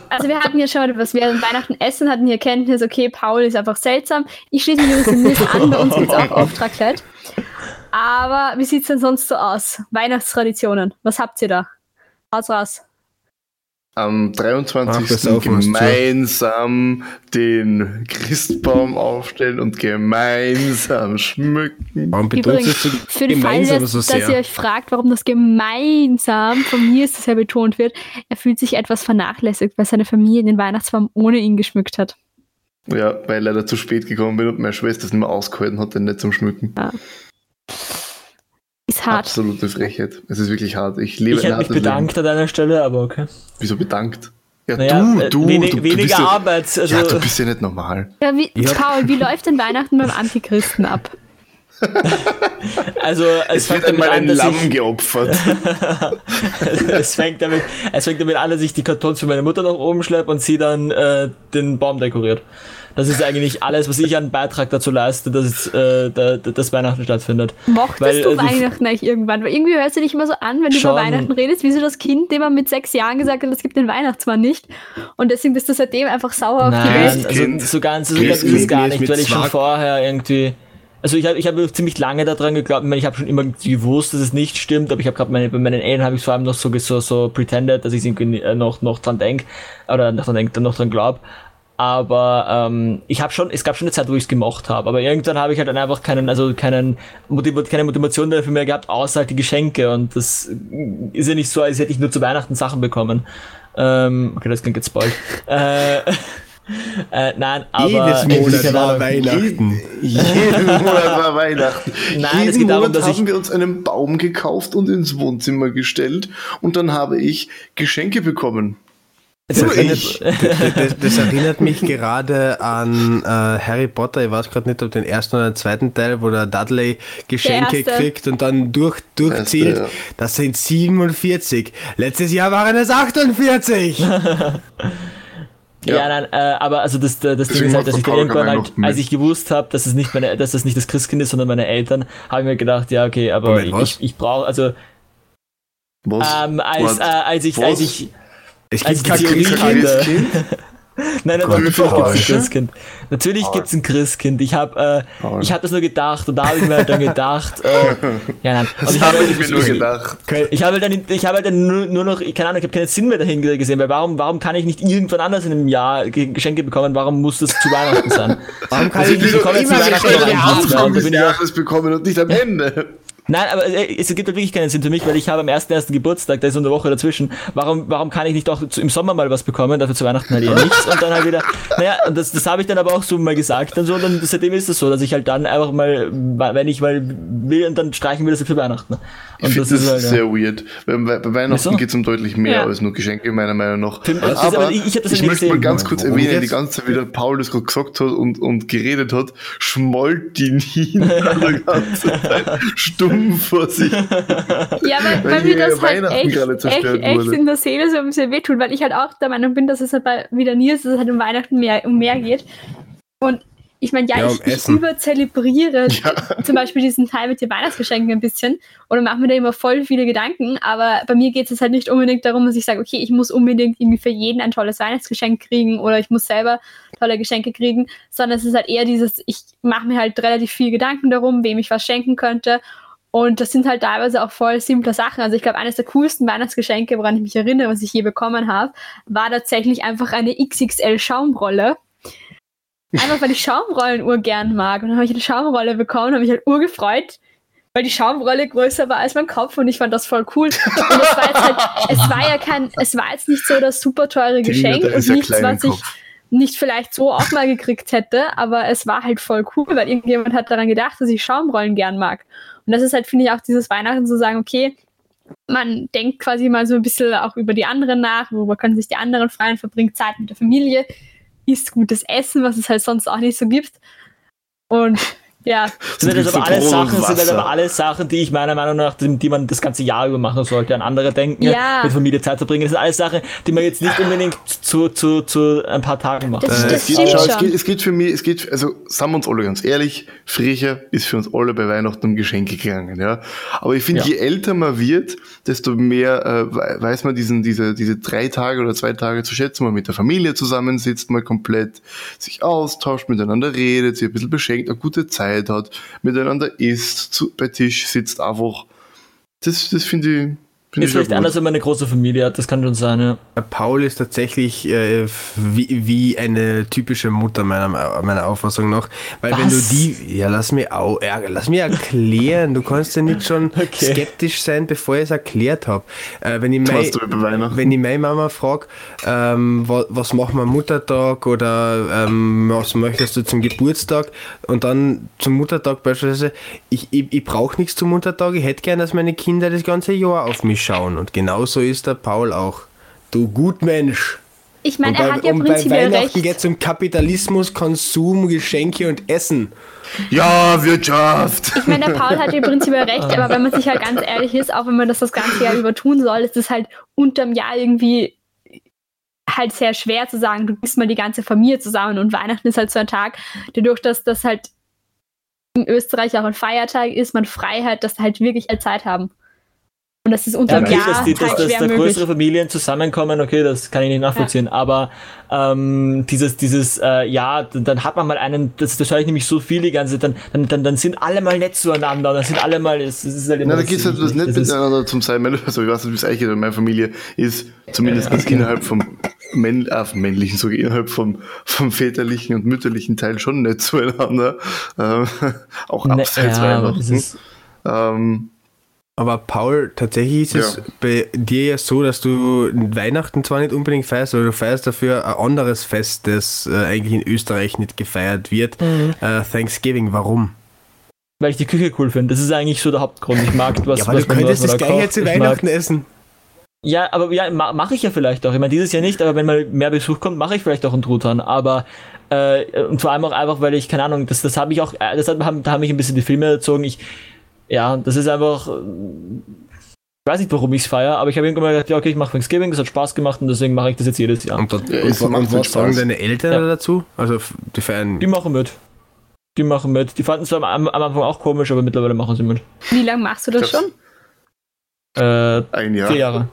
Also wir hatten ja schon, was wir an Weihnachten essen, hatten hier Kenntnis, okay, Paul ist einfach seltsam. Ich schließe mich übrigens Nils an, bei uns gibt es auch oft Raclette. Aber wie sieht es denn sonst so aus? Weihnachtstraditionen, was habt ihr da? Haut's raus. Am Ach, 23. das saufen wir's zu. gemeinsam den Christbaum aufstellen und gemeinsam schmücken. Warum Übrigens, du für den Fall, dass, so dass ihr euch fragt, warum das gemeinsam von mir ist, das ja betont wird, er fühlt sich etwas vernachlässigt, weil seine Familie den Weihnachtsbaum ohne ihn geschmückt hat. Ja, weil ich leider zu spät gekommen bin und meine Schwester es nicht mehr ausgehalten hat, den nicht zum Schmücken. Ist ist hart. Absolute Frechheit. Es ist wirklich hart. Ich lebe Ich hätte mich bedankt Leben. an deiner Stelle, aber okay. Wieso bedankt? Ja, Naja, du, äh, du, wenig- du, du weniger bist ja, Arbeit. Also, Ja, du bist ja nicht normal. Ja, wie, Ja. Paul, wie läuft denn Weihnachten beim Antichristen ab? also es, Es wird fängt damit einmal an, ein dass Lamm ich, geopfert. es, fängt damit, es fängt damit an, dass ich die Kartons für meine Mutter nach oben schleppe und sie dann äh, den Baum dekoriert. Das ist eigentlich alles, was ich einen Beitrag dazu leiste, dass äh, da, das Weihnachten stattfindet. Mochtest Weil, du also, Weihnachten eigentlich irgendwann? Weil irgendwie hörst du dich immer so an, wenn du Schon. über Weihnachten redest, wie so das Kind, dem man mit sechs Jahren gesagt hat, es gibt den Weihnachtsmann nicht. Und deswegen bist du seitdem einfach sauer auf die Nein, Welt. also Kind. so ganz, so ganz ist es gar nicht, weil ich schon vorher irgendwie. Also ich habe ich hab ziemlich lange daran geglaubt, ich, meine, ich habe schon immer gewusst, dass es nicht stimmt, aber ich habe gerade meine, bei meinen Eltern habe ich vor allem noch so, so, so pretended, dass ich irgendwie äh, noch, noch dran denk oder noch dran denk, noch dran glaub. Aber ähm, ich habe schon, es gab schon eine Zeit, wo ich es gemocht habe, aber irgendwann habe ich halt dann einfach keinen, also keinen Motiva keine Motivation dafür mehr gehabt, außer halt die Geschenke und das ist ja nicht so, als hätte ich nur zu Weihnachten Sachen bekommen. Ähm, okay, das klingt jetzt bald. äh, äh, nein, aber Jedes Monat war Ahnung. Weihnachten. Jeden Monat war Weihnachten. Nein, Jeden es geht darum, Monat dass haben wir uns einen Baum gekauft und ins Wohnzimmer gestellt und dann habe ich Geschenke bekommen. Nur erinnert- ich. Das, das erinnert mich gerade an äh, Harry Potter, ich weiß gerade nicht, ob den ersten oder den zweiten Teil, wo der Dudley Geschenke Der kriegt und dann durch, durchzählt. Erste, ja. Das sind 47. Letztes Jahr waren es 48. Ja, nein, äh, aber also das, das Ding Deswegen ist halt, dass ich irgendwann halt, als ich gewusst habe, dass es nicht meine, dass das nicht das Christkind ist, sondern meine Eltern, habe ich mir gedacht, ja okay, aber Moment, was? ich, ich brauche, also Was? ähm, als, äh, als ich, Was? als ich, Es als gibt die kein Theorie Christkind. Nein, Gott, natürlich gibt es ein Christkind. Natürlich gibt es ein Christkind. Ich habe, äh, ich habe das nur gedacht und da habe ich mir halt dann gedacht, äh, ja nein, und Das ich habe habe ich mir nur gedacht. Ich habe halt dann, ich habe halt dann nur, nur noch, keine Ahnung, ich habe keinen Sinn mehr dahin gesehen, weil warum, warum kann ich nicht irgendwann anders in einem Jahr Ge- Geschenke bekommen? Warum muss das zu Weihnachten sein? Warum kann Also ich nicht doch bekomme jetzt immer die Weihnachten noch ein, und da bin ich auch- bekommen und nicht am Ende. Nein, aber äh, es gibt halt wirklich keinen Sinn für mich, weil ich habe am 1.1. Geburtstag, da ist so eine Woche dazwischen. Warum, warum kann ich nicht auch im Sommer mal was bekommen, dafür zu Weihnachten halt eher nichts und dann halt wieder, naja, und das, das habe ich dann aber auch so mal gesagt dann so, und dann seitdem ist es so, dass ich halt dann einfach mal, wenn ich mal will, und dann streichen wir das für Weihnachten. Ich Und finde das das, ist halt, ja. sehr weird. Weil Bei, bei Weihnachten geht es um deutlich mehr Ja. als nur Geschenke, meiner Meinung nach. Für- das Aber aber- ich- ich das ich nicht möchte mal ganz kurz erwähnen, geht's? die ganze Zeit, wie der Paul das gerade gesagt hat und, und geredet hat, schmollt die Nina die ganze Zeit stumm vor sich. Ja, weil, Weil weil mir das halt echt, echt, echt in der Seele so ein bisschen wehtut, weil ich halt auch der Meinung bin, dass es halt bei wieder Nils, dass es halt um Weihnachten mehr, um mehr geht. Und ich meine, ja, Ja, ich, ich überzelebriere zum Beispiel diesen Teil mit den Weihnachtsgeschenken ein bisschen oder mache mir da immer voll viele Gedanken, aber bei mir geht es halt nicht unbedingt darum, dass ich sage, okay, ich muss unbedingt irgendwie für jeden ein tolles Weihnachtsgeschenk kriegen oder ich muss selber tolle Geschenke kriegen, sondern es ist halt eher dieses, ich mache mir halt relativ viel Gedanken darum, wem ich was schenken könnte und das sind halt teilweise auch voll simple Sachen. Also ich glaube, eines der coolsten Weihnachtsgeschenke, woran ich mich erinnere, was ich je bekommen habe, war tatsächlich einfach eine XXL Schaumrolle. Einfach weil ich Schaumrollen urgern mag. Und dann habe ich eine Schaumrolle bekommen, habe mich halt urgefreut, weil die Schaumrolle größer war als mein Kopf und ich fand das voll cool. Und es war jetzt halt, es war ja kein, es war jetzt nicht so das super teure Geschenk der und nichts, was ich nicht vielleicht so auch mal gekriegt hätte, aber es war halt voll cool, weil irgendjemand hat daran gedacht, dass ich Schaumrollen gern mag. Und das ist halt, finde ich, auch dieses Weihnachten zu sagen, okay, man denkt quasi mal so ein bisschen auch über die anderen nach, worüber können sich die anderen freuen, verbringt Zeit mit der Familie, isst gutes Essen, was es halt sonst auch nicht so gibt. Und ja, sind halt gibt's aber so alles Sachen, sind Wasser. aber alles Sachen, die ich meiner Meinung nach, die, man das ganze Jahr über machen sollte, an andere denken, Ja. mit Familie Zeit verbringen. Das sind alles Sachen, die man jetzt nicht unbedingt zu, zu, zu ein paar Tagen macht. Das- Äh, das es, geht, schau, es, schon. geht, es geht für mich, es geht, also sagen wir uns alle ganz ehrlich, Friecher ist für uns alle bei Weihnachten um Geschenke gegangen, ja. Aber ich finde, Ja. je älter man wird, desto mehr äh, we- weiß man diesen, diese, diese drei Tage oder zwei Tage zu schätzen, man mit der Familie zusammensitzt, mal komplett sich austauscht, miteinander redet, sich ein bisschen beschenkt, eine gute Zeit hat, miteinander isst, zu, bei Tisch sitzt einfach. Das, das finde ich, Ist vielleicht anders, wenn man eine große Familie hat, das kann schon sein, ja. Paul ist tatsächlich äh, wie, wie eine typische Mutter meiner, meiner Auffassung nach. Weil wenn du Was? die. Ja, lass mich au, ja, lass mich erklären. Du kannst ja nicht schon Okay. skeptisch sein, bevor ich es erklärt habe. Äh, wenn ich mein, wenn ich meine Mama frage, ähm, was, was machen wir am Muttertag oder ähm, was möchtest du zum Geburtstag und dann zum Muttertag beispielsweise, ich, ich, ich brauche nichts zum Muttertag, ich hätte gern, dass meine Kinder das ganze Jahr auf mich schauen und genauso ist der Paul auch. Du Gutmensch. Ich meine, er bei, hat ja und bei prinzipiell Weihnachten recht. geht es um Kapitalismus, Konsum, Geschenke und Essen. Ja, Wirtschaft! Ich meine, der Paul hat ja prinzipiell recht, aber wenn man sich halt ganz ehrlich ist, auch wenn man das das ganze Jahr über tun soll, ist es halt unterm Jahr irgendwie halt sehr schwer zu sagen, du bist mal die ganze Familie zusammen und Weihnachten ist halt so ein Tag, dadurch, dass das halt in Österreich auch ein Feiertag ist, man frei hat, dass halt wirklich alle Zeit haben. Und das ist Ja, unterm okay, Jahr dass, die, dass, dass da möglich. größere Familien zusammenkommen, okay, das kann ich nicht nachvollziehen. Aber ähm, dieses, dieses, äh, ja, dann hat man mal einen, das, das höre ich nämlich so viel die ganze Zeit, dann, dann, dann, dann sind alle mal nett zueinander, dann sind alle mal, es, es ist halt immer Na, da das- geht es halt was ist- miteinander zum sein. Meine- Also, ich weiß nicht, wie es eigentlich in meiner Familie ist, zumindest innerhalb vom Männ äh, männlichen, sogar innerhalb vom, vom väterlichen und mütterlichen Teil schon nicht zueinander. Ähm, auch Ne, abseits ja, aber Weihnachten. Paul, tatsächlich ist es Ja. bei dir ja so, dass du Weihnachten zwar nicht unbedingt feierst, aber du feierst dafür ein anderes Fest, das äh, eigentlich in Österreich nicht gefeiert wird. Mhm. Äh, Thanksgiving, warum? weil ich die Küche cool finde. Das ist eigentlich so der Hauptgrund. Ich mag was, ja, aber was du könntest das kocht. jetzt zu Ich mag- Weihnachten essen. Ja, aber ja, ma, mache ich ja vielleicht auch. Ich meine, dieses Jahr nicht, aber wenn mal mehr Besuch kommt, mache ich vielleicht auch einen Truthahn. Aber äh, und vor allem auch einfach, weil ich, keine Ahnung, das, das habe ich auch, äh, das hat, haben, da haben mich ein bisschen die Filme erzogen. Ich, ja, das ist einfach, äh, ich weiß nicht, warum ich es feiere, aber ich habe irgendwann mal gedacht, ja, okay, ich mache Thanksgiving, das hat Spaß gemacht und deswegen mache ich das jetzt jedes Jahr. Und, Ja, und, und, und was sagen deine Eltern Ja. dazu? Also die feiern. Die machen mit. Die machen mit. Die fanden es am, am Anfang auch komisch, aber mittlerweile machen sie mit. Wie lange machst du das schon? Äh, ein Jahr. vier Jahre.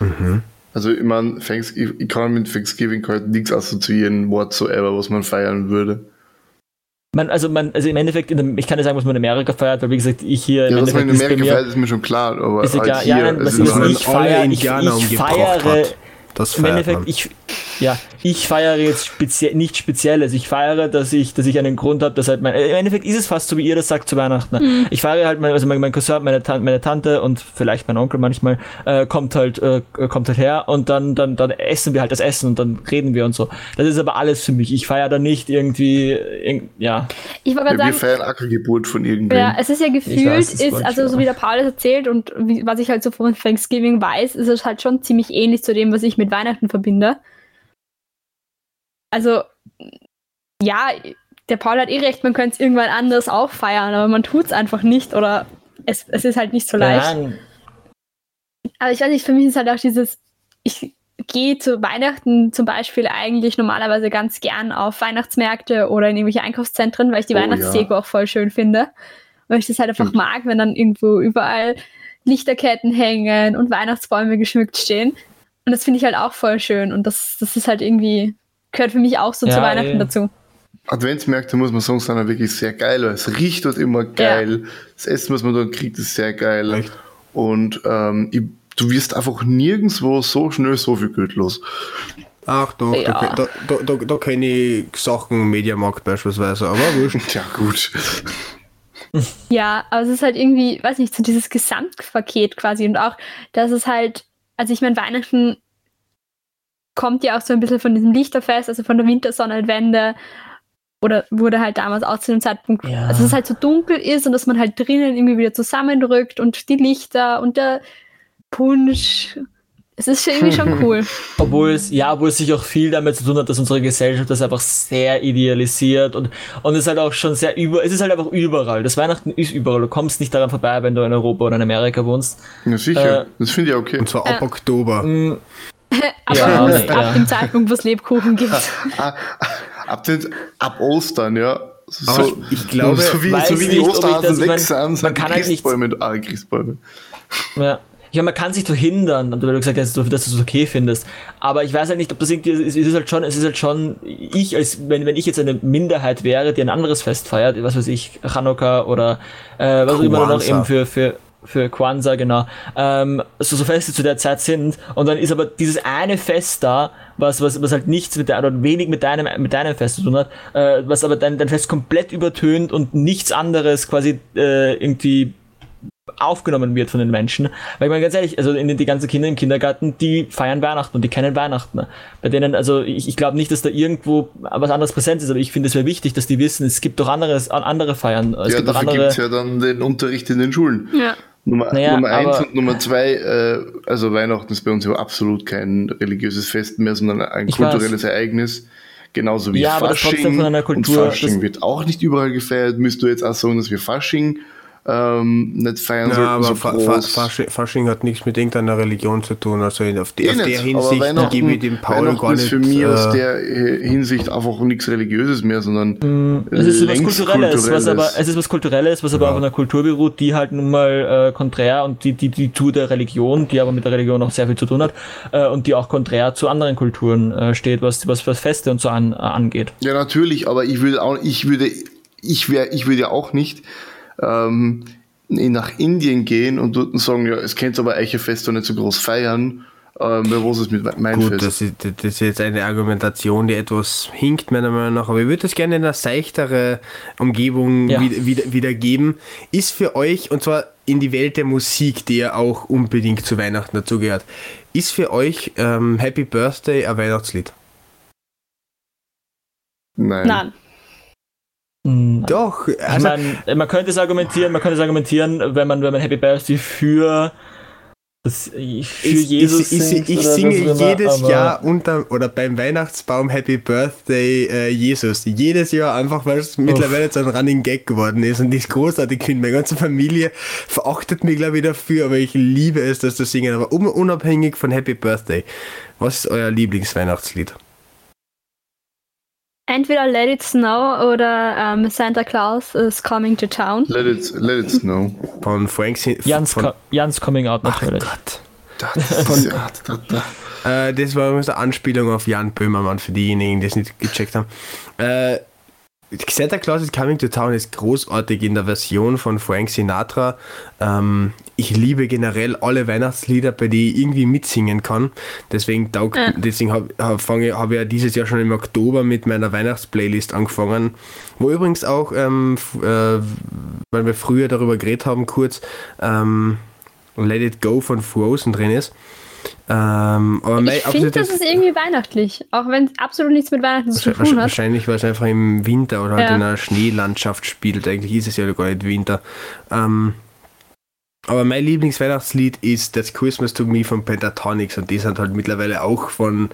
Mhm. Also, ich meine, Thanksgiving, ich kann mit Thanksgiving halt nichts assoziieren, whatsoever, was man feiern würde. Man, also, man, also im Endeffekt, in ich kann nicht sagen, was man in Amerika feiert, weil wie gesagt, ich hier Ja, im dass man in Amerika mir- feiert, ist mir schon klar, aber Ist halt egal. hier, Ja, nein, was halt, ich feiere, ich, ich feiere, hat. Das im feiert Endeffekt, man. ich, ja, ich feiere jetzt speziell, nicht Spezielles. Ich feiere, dass ich, dass ich einen Grund habe, dass halt mein, im Endeffekt ist es fast so, wie ihr das sagt zu Weihnachten. Ich feiere halt, mein, also mein, mein Cousin, meine, Tan meine Tante und vielleicht mein Onkel manchmal, äh, kommt halt, äh, kommt halt her und dann, dann, dann essen wir halt das Essen und dann reden wir und so. Das ist aber alles für mich. Ich feiere da nicht irgendwie, irg ja. Ich wollte ja, gerade wir sagen, feiern Ackergeburt von irgendwem. Ja, es ist ja gefühlt, weiß, ist, also so wie der Paul das erzählt und wie, was ich halt so von Thanksgiving weiß, ist es halt schon ziemlich ähnlich zu dem, was ich mit Weihnachten verbinde. Also, ja, der Paul hat eh recht, man könnte es irgendwann anders auch feiern, aber man tut es einfach nicht oder es, es ist halt nicht so leicht. Nein, Aber ich weiß nicht, für mich ist halt auch dieses, ich gehe zu Weihnachten zum Beispiel eigentlich normalerweise ganz gern auf Weihnachtsmärkte oder in irgendwelche Einkaufszentren, weil ich die Oh, Weihnachtsdeko auch voll schön finde. Weil ich das halt einfach mag, wenn dann irgendwo überall Lichterketten hängen und Weihnachtsbäume geschmückt stehen. Und das finde ich halt auch voll schön. Und das, das ist halt irgendwie, gehört für mich auch so Ja, zu Weihnachten eh. dazu. Adventsmärkte, muss man sagen, sind wirklich sehr geil, es riecht dort immer geil. Das Essen, was man dort kriegt, ist sehr geil. Echt? Und ähm, ich, du wirst einfach nirgendwo so schnell so viel Geld los. Ach doch, Ja. da, da, da, da kenne ich Sachen, Mediamarkt beispielsweise, aber wurscht. Ja, gut. Ja, aber es ist halt irgendwie, weiß nicht, so dieses Gesamtpaket quasi und auch, dass es halt, also ich meine, Weihnachten kommt ja auch so ein bisschen von diesem Lichterfest, also von der Wintersonnenwende oder wurde halt damals auch zu dem Zeitpunkt, Ja. also dass es halt so dunkel ist und dass man halt drinnen irgendwie wieder zusammendrückt und die Lichter und der Punsch. Es ist schon irgendwie schon cool. Obwohl es, ja, obwohl es sich auch viel damit zu tun hat, dass unsere Gesellschaft das einfach sehr idealisiert und, und es ist halt auch schon sehr über, es ist halt einfach überall. Das Weihnachten ist überall. Du kommst nicht daran vorbei, wenn du in Europa oder in Amerika wohnst. Ja, sicher. Äh, das finde ich okay. Und zwar ab Oktober. Aber Ja, ja. ab dem Zeitpunkt, wo es Lebkuchen gibt. Ab, den, ab Ostern, ja. So, Aber ich glaube- so wie, so wie nicht, die ich Osterhasen das- ich weg sind, man sind halt nicht- Christbäume, ah, Christbäume. Ja. Ja, man kann sich doch hindern, weil du gesagt hast, dass du es okay findest. Aber ich weiß halt nicht, ob das irgendwie, es ist halt schon, es ist halt schon, ich als, wenn, wenn ich jetzt eine Minderheit wäre, die ein anderes Fest feiert, was weiß ich, Chanukka oder, äh, was auch immer noch eben für, für, für Kwanzaa, genau, ähm, so, so Feste zu der Zeit sind. Und dann ist aber dieses eine Fest da, was, was, was halt nichts mit der, oder wenig mit deinem, mit deinem Fest zu tun hat, äh, was aber dein, dein Fest komplett übertönt und nichts anderes quasi äh, irgendwie aufgenommen wird von den Menschen. Weil ich meine ganz ehrlich, also in die ganzen Kinder im Kindergarten, die feiern Weihnachten und die kennen Weihnachten. Bei denen, also ich, ich glaube nicht, dass da irgendwo was anderes präsent ist, aber ich finde es wäre wichtig, dass die wissen, es gibt doch anderes, andere Feiern. Es ja, gibt dafür andere. gibt es ja dann den Unterricht in den Schulen. Ja. Nummer, Naja, Nummer eins und Nummer zwei, äh, also Weihnachten ist bei uns ja absolut kein religiöses Fest mehr, sondern ein kulturelles Ereignis. Genauso wie Ja, aber das Fasching. trotzdem von einer Kultur- und Fasching wird auch nicht überall gefeiert. Müsst du jetzt auch sagen, dass wir Fasching ähm, nicht feiern Ja, aber so Fa Fa groß. Fasching, Fasching hat nichts mit irgendeiner Religion zu tun. Also in- auf, die, Eh auf der nicht, aber Hinsicht Weihnachten, gebe ich dem Paul gar ist nicht. für mich aus äh, der äh, Hinsicht einfach nichts Religiöses mehr, sondern Mm, Es ist was längst Kulturelles, was aber, Kulturelles. es ist was Kulturelles, was aber Ja. auf einer Kultur beruht, die halt nun mal äh, konträr und die, die, die zu der Religion, die aber mit der Religion auch sehr viel zu tun hat, äh, und die auch konträr zu anderen Kulturen äh, steht, was, was, was Feste und so an, äh, angeht. Ja, natürlich, aber ich würde auch, ich würde, ich wäre, ich würde ja auch nicht ähm, in- nach Indien gehen und dort sagen, ja, es kennt aber Eichefest doch nicht so groß feiern. Ähm, was ist mit mein Gut, Fest? das ist, das ist jetzt eine Argumentation, die etwas hinkt, meiner Meinung nach. Aber ich würde das gerne in eine seichtere Umgebung Ja. wieder, wieder, wiedergeben. Ist für euch, und zwar in die Welt der Musik, die ja auch unbedingt zu Weihnachten dazugehört, ist für euch ähm, Happy Birthday ein Weihnachtslied? Nein. Nein. Mm, Doch, Ich also, meine, man könnte es argumentieren, man könnte es argumentieren, wenn man, wenn man Happy Birthday für, das, für ich, Jesus ich, ich, singt ich singe immer, jedes Jahr unter oder beim Weihnachtsbaum Happy Birthday äh, Jesus. Jedes Jahr einfach, weil es mittlerweile so ein Running Gag geworden ist und ist großartig. Ich finde, meine ganze Familie verachtet mich, glaube ich, dafür, aber ich liebe es, das zu singen. Aber un unabhängig von Happy Birthday, was ist euer Lieblingsweihnachtslied? Entweder Let It Snow oder ähm, Santa Claus is Coming to Town. Let it, let it snow. Von Frank Sin Jans, von, Jans Coming Out Ach natürlich. Gott. Das, ja, da. Äh, das war übrigens eine Anspielung auf Jan Böhmermann für diejenigen, die es nicht gecheckt haben. Äh, Santa Claus is Coming to Town ist großartig in der Version von Frank Sinatra. Ähm, ich liebe generell alle Weihnachtslieder, bei denen ich irgendwie mitsingen kann. Deswegen, taug- Ja. deswegen habe hab, hab ich ja dieses Jahr schon im Oktober mit meiner Weihnachtsplaylist angefangen. Wo übrigens auch, ähm, äh, weil wir früher darüber geredet haben, kurz, ähm, Let It Go von Frozen drin ist. Ähm, Ich finde, das ist irgendwie weihnachtlich. Auch wenn es absolut nichts mit Weihnachten zu tun hat. wahrscheinlich, weil es einfach im Winter oder halt Ja. in einer Schneelandschaft spielt. Eigentlich ist es ja gar nicht Winter. Ähm, aber mein Lieblingsweihnachtslied ist That's Christmas to Me von Pentatonics und die sind halt mittlerweile auch von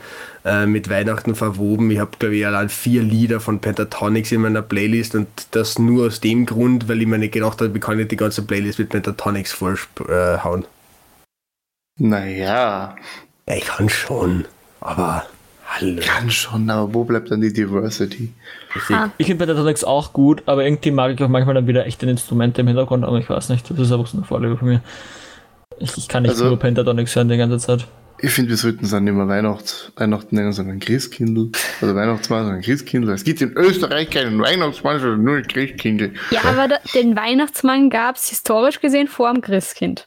äh, mit Weihnachten verwoben. Ich habe, glaube ich, allein vier Lieder von Pentatonics in meiner Playlist und das nur aus dem Grund, weil ich mir nicht gedacht habe, ich kann nicht die ganze Playlist mit Pentatonics vollhauen. Naja, Ja, ich kann schon, aber hallo. kann schon, aber wo bleibt dann die Diversity? Ah. Ich finde Pentatonics auch gut, aber irgendwie mag ich auch manchmal dann wieder echte Instrumente im Hintergrund, aber ich weiß nicht, das ist einfach so eine Vorliebe von mir. Ich, ich kann nicht Also- nur Pentatonics hören die ganze Zeit. Ich finde, wir sollten es dann nicht mehr Weihnachts Weihnachten nennen, sondern Christkindl. Oder Weihnachtsmann, sondern Christkindl. Es gibt in Österreich keinen Weihnachtsmann, sondern nur ein Christkindl. Ja, aber da, den Weihnachtsmann gab es historisch gesehen vor dem Christkind.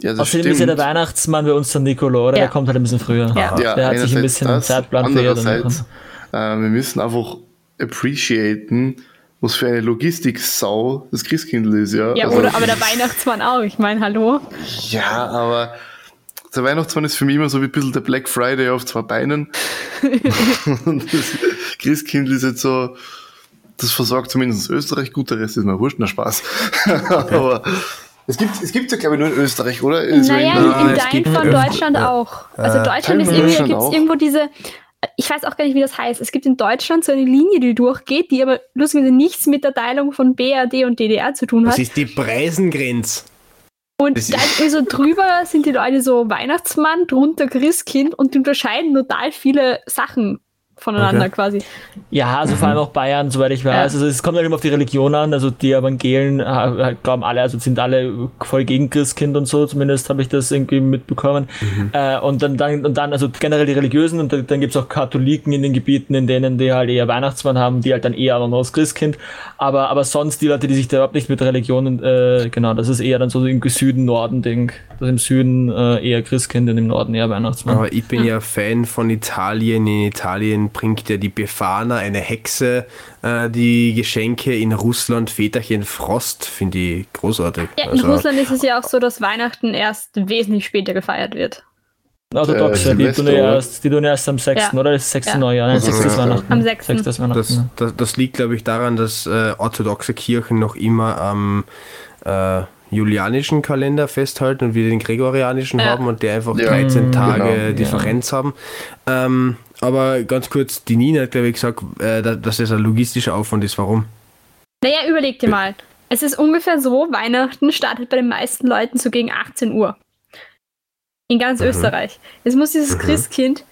Ja, das Außerdem ist ja der stimmt. Weihnachtsmann bei uns der Nicolo, oder? Ja. Der kommt halt ein bisschen früher. Ja. Ja, der hat sich ein bisschen das, Zeitplan andererseits, äh, wir müssen einfach appreciaten, was für eine Logistik-Sau das Christkindl ist, ja. Ja, Also- oder aber der Weihnachtsmann auch. Ich meine, hallo. Ja, aber der Weihnachtsmann ist für mich immer so wie ein bisschen der Black Friday auf zwei Beinen. Und das Christkindl ist jetzt so, das versorgt zumindest Österreich gut, der Rest ist mir wurscht, na Spaß. aber es gibt, es gibt ja glaube ich nur in Österreich, oder? Naja, irgendein- in, in gibt von Deutschland auch. Also Äh, Deutschland ist irgendwie, gibt es irgendwo diese, ich weiß auch gar nicht, wie das heißt. Es gibt in Deutschland so eine Linie, die durchgeht, die aber lustigerweise nichts mit der Teilung von BRD und DDR zu tun Das hat. ist die Preisengrenze. Und das da ist- ist so drüber sind die Leute so Weihnachtsmann, drunter Christkind und die unterscheiden total viele Sachen voneinander Okay. quasi. Ja, also vor allem auch Bayern, soweit ich weiß. Ja. Also es kommt halt immer auf die Religion an. Also die Evangelen äh, glauben alle, also sind alle voll gegen Christkind und so. Zumindest habe ich das irgendwie mitbekommen. Äh, und dann, dann und dann also generell die Religiösen und dann, dann gibt's auch Katholiken in den Gebieten, in denen die halt eher Weihnachtsmann haben, die halt dann eher aber noch das Christkind. Aber aber sonst die Leute, die sich da überhaupt nicht mit Religionen, äh, genau, das ist eher dann so im Süden Norden Ding. Das im Süden äh, eher Christkind und im Norden eher Weihnachtsmann. Aber ich bin ja Fan von Italien. In Italien bringt ja die Befana, eine Hexe, äh, die Geschenke. In Russland Väterchen Frost, finde ich großartig. Ja, in Also, Russland ist es ja auch so, dass Weihnachten erst wesentlich später gefeiert wird. Orthodoxe, Äh, die, tun erst, die tun erst am 6. Ja. oder? Das ist 6. Ja. Neujahr, nein, Also, 6. ist ja. Weihnachten. Am 6.. 6. ist Weihnachten. Das, das, das liegt, glaube ich, daran, dass äh, orthodoxe Kirchen noch immer am äh, julianischen Kalender festhalten und wir den gregorianischen Ja. haben und die einfach Ja, 13 mm, Tage genau, Differenz haben. Ähm, aber ganz kurz, die Nina hat, glaube ich, gesagt, äh, da- dass das ein logistischer Aufwand ist. Warum? Naja, überleg dir mal. Es ist ungefähr so, Weihnachten startet bei den meisten Leuten so gegen 18 Uhr. In ganz Mhm. Österreich. Jetzt muss dieses Mhm. Christkind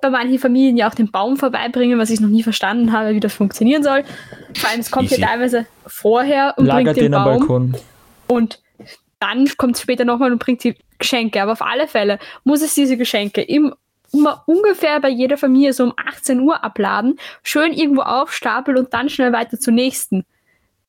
bei manchen Familien ja auch den Baum vorbeibringen, was ich noch nie verstanden habe, wie das funktionieren soll. Vor allem, es kommt Easy. ja teilweise vorher und Lagert bringt den den am Baum Balkon. und dann kommt es später nochmal und bringt die Geschenke. Aber auf alle Fälle muss es diese Geschenke im, immer ungefähr bei jeder Familie so um 18 Uhr abladen, schön irgendwo aufstapeln und dann schnell weiter zur nächsten.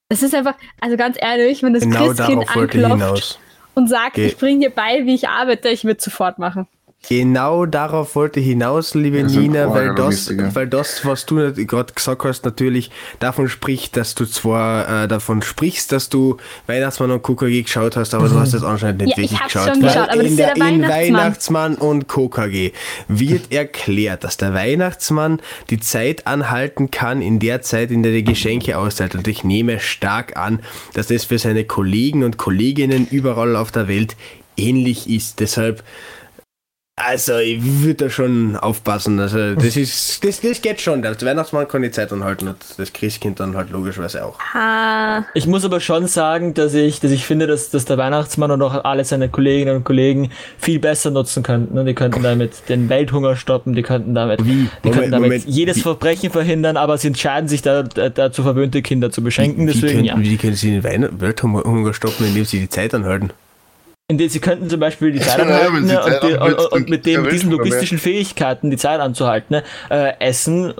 Das ist einfach, also ganz ehrlich, wenn das Genau Christkind anklopft und sagt, Ge- ich bringe dir bei, wie ich arbeite, ich würde sofort machen. Genau darauf wollte ich hinaus, liebe Das Nina, weil das, weil das, was du gerade gesagt hast, natürlich davon spricht, dass du zwar äh, davon sprichst, dass du Weihnachtsmann und KKG geschaut hast, aber du hast das anscheinend nicht Ja, ich wirklich hab's geschaut. schon geschaut, aber das in, ist ja der, der in Weihnachtsmann. Weihnachtsmann und KKG wird erklärt, dass der Weihnachtsmann die Zeit anhalten kann in der Zeit, in der die Geschenke austeilt. Und ich nehme stark an, dass das für seine Kollegen und Kolleginnen überall auf der Welt ähnlich ist. Deshalb also, ich würde da schon aufpassen. Also, das ist, das, das geht schon. Der Weihnachtsmann kann die Zeit anhalten und das Christkind dann halt logischerweise auch. Ah, Ich muss aber schon sagen, dass ich, dass ich finde, dass, dass der Weihnachtsmann und auch alle seine Kolleginnen und Kollegen viel besser nutzen könnten. Die könnten damit den Welthunger stoppen, die könnten damit, Wie? die Moment, könnten damit Moment. jedes Wie- Verbrechen verhindern, aber sie entscheiden sich da, da, dazu verwöhnte Kinder zu beschenken. wie, Deswegen, können, ja. wie können sie den Weihn- Welthunger stoppen, indem sie die Zeit anhalten? Indem sie könnten zum Beispiel die Zeit anhalten und, mit dem, diesen logistischen Fähigkeiten die Zeit anzuhalten, ne, äh, Essen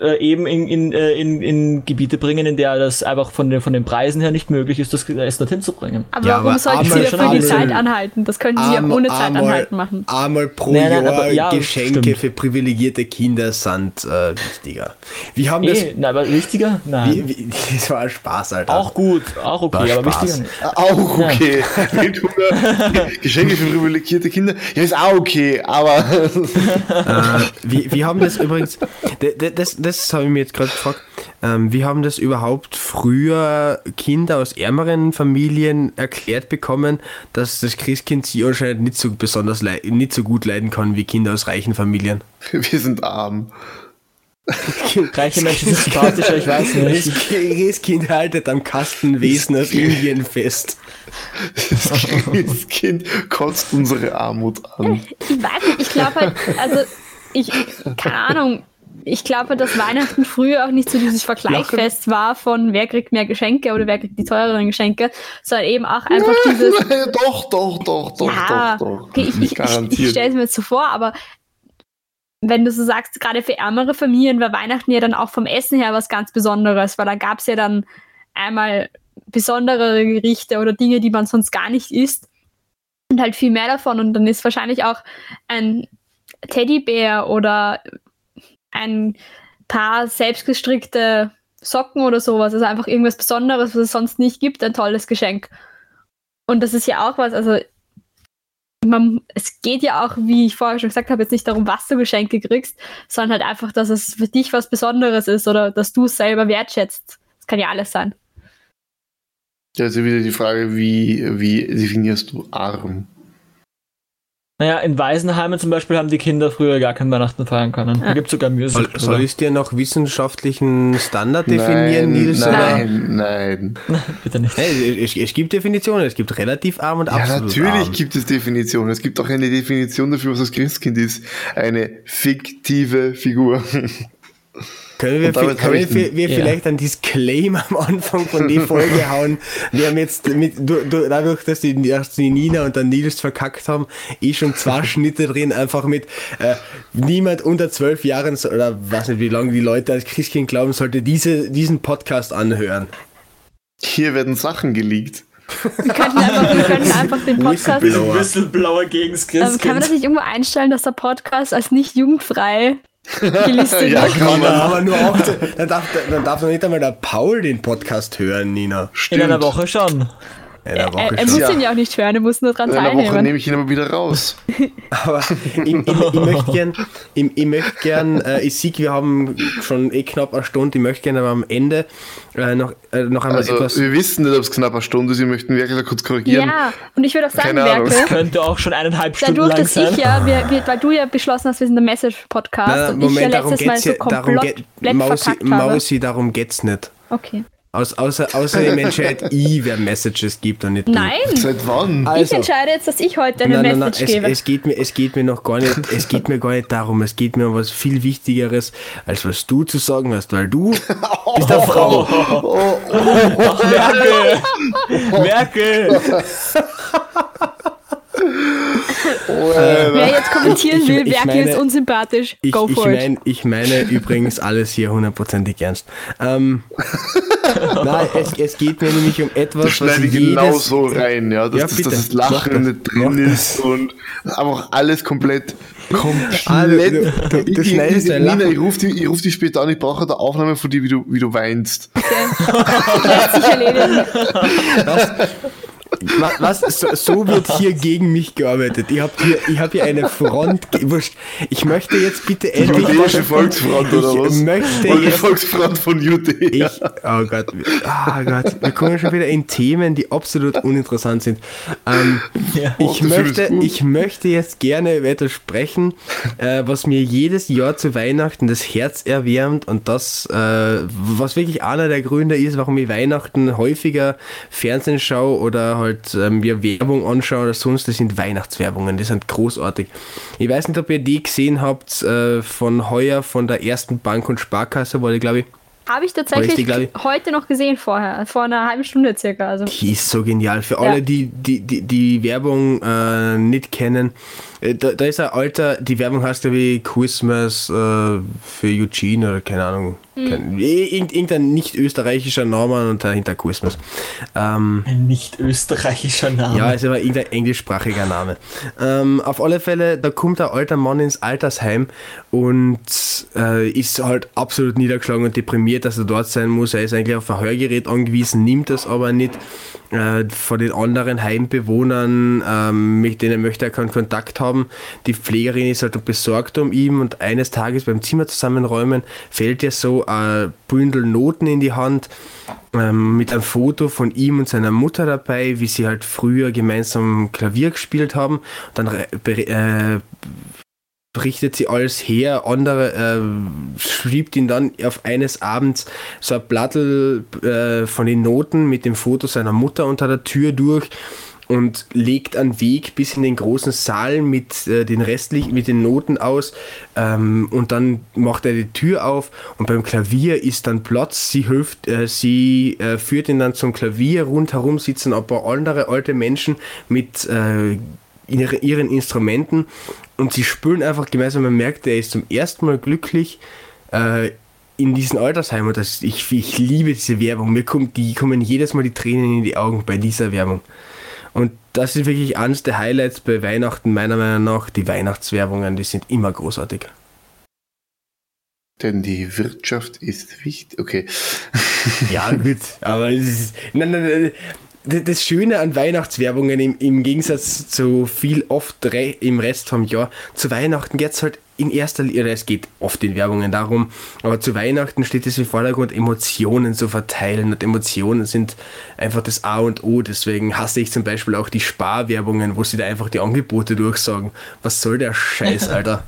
äh, eben in, in, äh, in, in Gebiete bringen, in der das einfach von den, von den Preisen her nicht möglich ist, das Essen dorthin zu bringen. aber Ja, warum aber sollten sie dafür die Zeit anhalten? Das könnten sie ja ohne Zeit einmal- anhalten machen. Einmal pro Nein, nein, Jahr aber ja, Geschenke stimmt. für privilegierte Kinder sind äh, wichtiger. Wir haben das. Na, aber wichtiger? Nein. Wie, wie, das war ein Spaß, Alter. Auch gut, auch okay, War aber Spaß. wichtiger nicht. Auch okay. Geschenke für privilegierte Kinder. Ja, ist auch okay, aber äh, wir, wir haben das übrigens, d- d- das, das habe ich mir jetzt gerade gefragt, ähm, wir haben das überhaupt früher Kinder aus ärmeren Familien erklärt bekommen, dass das Christkind sie anscheinend nicht so besonders nicht so gut leiden kann wie Kinder aus reichen Familien. wir sind arm. Reiche Menschen sind sympathischer, ich weiß nicht. Das Christkind haltet am Kastenwesen aus Indien fest. Das Kind kotzt unsere Armut an. Ich weiß nicht, ich glaube halt, also ich, keine Ahnung, ich glaube, dass Weihnachten früher auch nicht so dieses Vergleichfest war von wer kriegt mehr Geschenke oder wer kriegt die teureren Geschenke, sondern eben auch einfach dieses, doch, doch, doch, doch, ja, doch, doch. okay, ich, ich, ich, ich stelle es mir jetzt so vor, aber wenn du so sagst, gerade für ärmere Familien war Weihnachten ja dann auch vom Essen her was ganz Besonderes, weil da gab es ja dann einmal besondere Gerichte oder Dinge, die man sonst gar nicht isst und halt viel mehr davon und dann ist wahrscheinlich auch ein Teddybär oder ein paar selbstgestrickte Socken oder sowas, also einfach irgendwas Besonderes, was es sonst nicht gibt, ein tolles Geschenk. Und das ist ja auch was, also man, es geht ja auch, wie ich vorher schon gesagt habe, jetzt nicht darum, was du Geschenke kriegst, sondern halt einfach, dass es für dich was Besonderes ist oder dass du es selber wertschätzt. Das kann ja alles sein. Ja, also wieder die Frage, wie, wie definierst du arm? Naja, in Waisenheimen zum Beispiel haben die Kinder früher gar kein Weihnachten feiern können. Da gibt es sogar Musical. Soll, soll ich dir noch wissenschaftlichen Standard definieren, Nils? oder? nein, nein. Bitte nicht. Hey, es, es gibt Definitionen, es gibt relativ arm und Ja, absolut natürlich arm. gibt es Definitionen. Es gibt auch eine Definition dafür, was das Christkind ist. Eine fiktive Figur. Können wir, damit können wir, wir Ja. vielleicht einen Disclaimer am Anfang von die Folge hauen? Wir haben jetzt mit, du, du, dadurch, dass die, dass die Nina und der Nils verkackt haben, eh schon zwei Schnitte drin, einfach mit äh, niemand unter zwölf Jahren, so- oder weiß nicht, wie lange die Leute als Christkind glauben, sollte diese, diesen Podcast anhören. Hier werden Sachen geleakt. Wir könnten einfach, wir könnten einfach den Podcast. Whistleblower. Whistleblower gegen das Ähm, kann man Christkind. das nicht irgendwo einstellen, dass der Podcast als nicht jugendfrei gelistet Ja, wird? kann man. Aber nur auch, dann darf, dann darf doch nicht einmal der Paul den Podcast hören, Nina. In Stimmt. einer Woche schon. Er, Woche er muss. Ja. ihn ja auch nicht hören, er muss nur dran In einer Woche teilnehmen. nehme ich ihn aber wieder raus. Aber ich, ich, ich möchte gern, ich, ich möchte gern, äh, ich sehe, wir haben schon eh knapp eine Stunde, ich möchte gerne aber am Ende äh, noch, äh, noch einmal Also, etwas. wir wissen nicht, ob es knapp eine Stunde ist. Wir möchten da kurz korrigieren. Ja, und ich würde auch sagen, Keine. Werke, Könnte auch schon eineinhalb Stunden dadurch, lang dass sein. ich ja, wir, wir, weil du ja beschlossen hast, wir sind der Message-Podcast und ich ja letztes Mal so ja, darum komplett geht, Mausi. Mausi, darum geht's nicht. Okay. Aus, außer, außerdem entscheidet ich, wer Messages gibt und nicht du. Nein, Seit wann? ich Also, entscheide jetzt, dass ich heute eine Nein, nein, nein, Message es, gebe. es, geht mir, es geht mir noch gar nicht, es geht mir gar nicht darum, es geht mir um was viel Wichtigeres, als was du zu sagen hast, weil du bist eine Frau. Ach, Merkel! Merkel! Wer jetzt kommentieren ich- will, ich Werke meine- ist unsympathisch, Ich, go ich, for it. mein, ich meine übrigens alles hier hundertprozentig ernst. Ähm, nein, es, es geht mir nämlich um etwas, Das schneide ich jedes- genau so rein, ja, dass, Ja, das, bitte, dass das Lachen das, nicht drin ist und einfach alles komplett, komplett. Ah, du- du- du ich, schneidest ich, dein Nina, ich rufe die, ich ruf die später an, ich brauche eine Aufnahme von dir, wie du, wie du weinst. Sich erledigen. Was, was so, so wird hier gegen mich gearbeitet. Ich habe hier, ich hab hier eine Front. Ich möchte jetzt bitte Die endlich. jüdische Volksfront oder ich was? möchte Oder die jetzt Volksfront von Judäa. Ich, oh Gott, oh Gott, wir kommen schon wieder in Themen, die absolut uninteressant sind. Ähm, Ja. ich, Oh, möchte, ich möchte jetzt gerne über etwas sprechen, äh, was mir jedes Jahr zu Weihnachten das Herz erwärmt und das, äh, was wirklich einer der Gründe ist, warum ich Weihnachten häufiger Fernsehen schaue oder halt ähm, mir Werbung anschaue oder sonst, das sind Weihnachtswerbungen, die sind großartig. Ich weiß nicht, ob ihr die gesehen habt äh, von heuer von der ersten Bank und Sparkasse, weil ich glaube ich, Habe ich tatsächlich glaub ich. heute noch gesehen vorher, vor einer halben Stunde circa. Also Die ist so genial. Für alle, Ja. die die, die, die Werbung äh, nicht kennen, äh, da, da ist ein alter, die Werbung heißt ja wie Christmas äh, für Eugene oder keine Ahnung. Kein, irgend, irgendein nicht österreichischer Name und dahinter Christmas. Ähm, Ein nicht österreichischer Name. ja, es war irgendein englischsprachiger Name. Ähm, auf alle Fälle, da kommt ein alter Mann ins Altersheim und äh, ist halt absolut niedergeschlagen und deprimiert, dass er dort sein muss. Er ist eigentlich auf ein Hörgerät angewiesen, nimmt das aber nicht. Äh, von den anderen Heimbewohnern, ähm, mit denen möchte er keinen Kontakt haben. Die Pflegerin ist halt besorgt um ihn und eines Tages beim Zimmer zusammenräumen fällt ihr so ein Bündel Noten in die Hand ähm, mit einem Foto von ihm und seiner Mutter dabei, wie sie halt früher gemeinsam Klavier gespielt haben. Dann äh, berichtet sie alles her, andere äh, schreibt ihn dann auf eines Abends so ein Blattel äh, von den Noten mit dem Foto seiner Mutter unter der Tür durch und legt einen Weg bis in den großen Saal mit äh, den restlichen, mit den Noten aus ähm, und dann macht er die Tür auf und beim Klavier ist dann Platz, sie hilft, äh, sie äh, führt ihn dann zum Klavier, rundherum sitzen ein paar andere alte Menschen mit äh, ihre, ihren Instrumenten und sie spüren einfach gemeinsam, man merkt, er ist zum ersten Mal glücklich äh, in diesem Altersheim und das, ich, ich liebe diese Werbung, mir kommt, die kommen jedes Mal die Tränen in die Augen bei dieser Werbung. Und das ist wirklich eines der Highlights bei Weihnachten, meiner Meinung nach. Die Weihnachtswerbungen, die sind immer großartig. Denn die Wirtschaft ist wichtig. Okay. Ja, gut, aber es ist, nein, nein, nein, das Schöne an Weihnachtswerbungen im, im Gegensatz zu viel oft re im Rest vom Jahr, zu Weihnachten geht es halt in erster Linie, es geht oft in Werbungen darum, aber zu Weihnachten steht es im Vordergrund, Emotionen zu verteilen und Emotionen sind einfach das A und O. Deswegen hasse ich zum Beispiel auch die Sparwerbungen, wo sie da einfach die Angebote durchsagen. Was soll der Scheiß, Alter?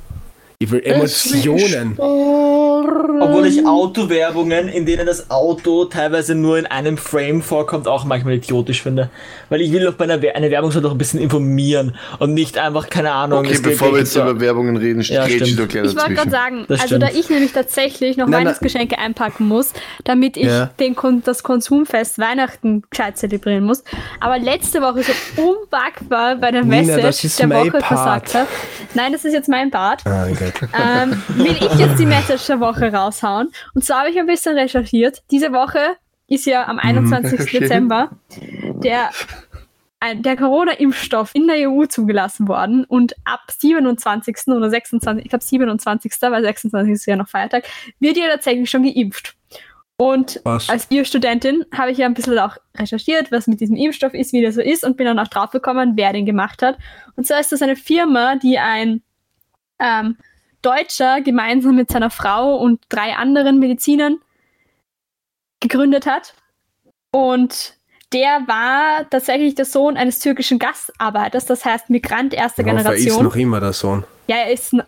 Ich will Emotionen. Obwohl ich Autowerbungen, in denen das Auto teilweise nur in einem Frame vorkommt, auch manchmal idiotisch finde. Weil ich will doch bei einer We eine Werbung soll doch ein bisschen informieren und nicht einfach, keine Ahnung. Okay, bevor wir jetzt ja- über Werbungen reden, Ja, rede ich doch gleich Ich wollte gerade sagen, Das also da ich nämlich tatsächlich noch. Weihnachtsgeschenke einpacken muss, damit ich Ja. den, Kon- das Konsumfest Weihnachten gescheit zelebrieren muss. Aber letzte Woche so unpackbar bei der Nina, Message das ist der Woche Part. versagt habe. Nein, das ist jetzt mein Part. Ah, Gott. ähm, will ich jetzt die Message der Woche raushauen. Und zwar habe ich ein bisschen recherchiert. Diese Woche ist ja am 21. recherchiert. Dezember der, ein- der Corona-Impfstoff in der EU zugelassen worden und ab 27. oder 26. ich glaube 27. weil 26. ist ja noch Feiertag, wird ja tatsächlich schon geimpft. Und Was? als Biostudentin habe ich ja ein bisschen auch recherchiert, was mit diesem Impfstoff ist, wie der so ist und bin dann auch draufgekommen, wer den gemacht hat. Und zwar ist das eine Firma, die ein ähm, Deutscher gemeinsam mit seiner Frau und drei anderen Medizinern gegründet hat. Und der war tatsächlich der Sohn eines türkischen Gastarbeiters, das heißt Migrant erster hoffe, er ist Generation. noch immer der Sohn. Ja, er ist. Ja.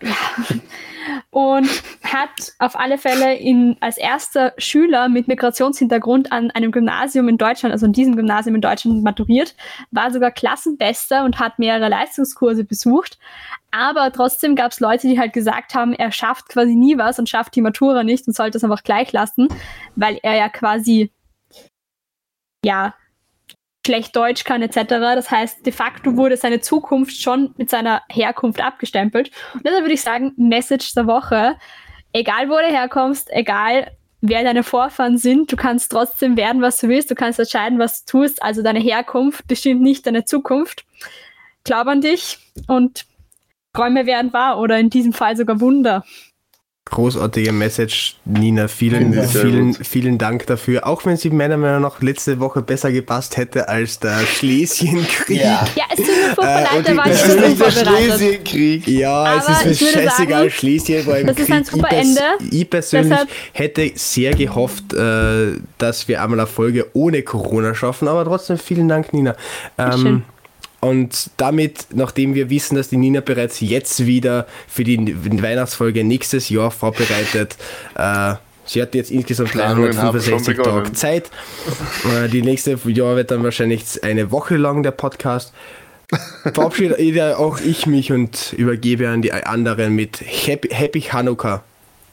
Und hat auf alle Fälle in, als erster Schüler mit Migrationshintergrund an einem Gymnasium in Deutschland, also in diesem Gymnasium in Deutschland, maturiert, war sogar Klassenbester und hat mehrere Leistungskurse besucht. Aber trotzdem gab es Leute, die halt gesagt haben, er schafft quasi nie was und schafft die Matura nicht und sollte es einfach gleich lassen, weil er ja quasi ja schlecht Deutsch kann etc. Das heißt, de facto wurde seine Zukunft schon mit seiner Herkunft abgestempelt. Und deshalb würde ich sagen, Message der Woche, egal wo du herkommst, egal wer deine Vorfahren sind, du kannst trotzdem werden, was du willst, du kannst entscheiden, was du tust, also deine Herkunft bestimmt nicht deine Zukunft. Glaub an dich und Träume werden wahr oder in diesem Fall sogar Wunder. Großartige Message, Nina. Vielen, Ja, vielen, gut. vielen Dank dafür. Auch wenn sie meiner Meinung nach letzte Woche besser gepasst hätte als der Schlesienkrieg. Ja. Ja, es tut mir furchtbar Äh, leid, und da war ich der unvorbereitet. Schlesienkrieg. Ja, es Aber ist mir scheißegal. sagen, Schlesien war im das Krieg. ist ein super ich, Ende. ich persönlich Deshalb- hätte sehr gehofft, äh, dass wir einmal eine Folge ohne Corona schaffen, aber trotzdem vielen Dank, Nina. Ähm, Schön. Und damit, nachdem wir wissen, dass die Nina bereits jetzt wieder für die Weihnachtsfolge nächstes Jahr vorbereitet, äh, sie hat jetzt insgesamt Planungen haben 365 schon begonnen. Tage Zeit. Äh, die nächste Jahr wird dann wahrscheinlich eine Woche lang der Podcast. Verabschiede auch ich mich und übergebe an die anderen mit Happy, Happy Hanukkah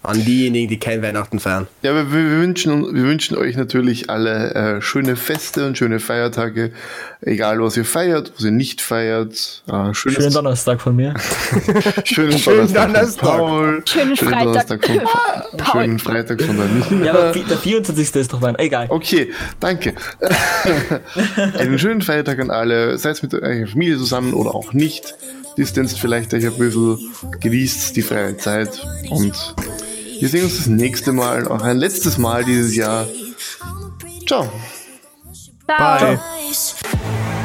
an diejenigen, die kein Weihnachten feiern. Ja, wir, wir, wünschen, wir wünschen euch natürlich alle äh, schöne Feste und schöne Feiertage. Egal, was ihr feiert, was ihr nicht feiert. Äh, schönes, Schönen Donnerstag von mir. schönen Schönen Donnerstag, Donnerstag. von Paul. Schönen Freitag. Donnerstag von Paul. Schönen Freitag von der Nina. Ja, aber der 24. ist doch mein. Egal. Okay, danke. Einen schönen Feiertag an alle. Seid mit eurer Familie zusammen oder auch nicht. Distanzt vielleicht euch ein bisschen. Genießt die freie Zeit. Und wir sehen uns das nächste Mal, auch ein letztes Mal dieses Jahr. Ciao. Bye. Ciao.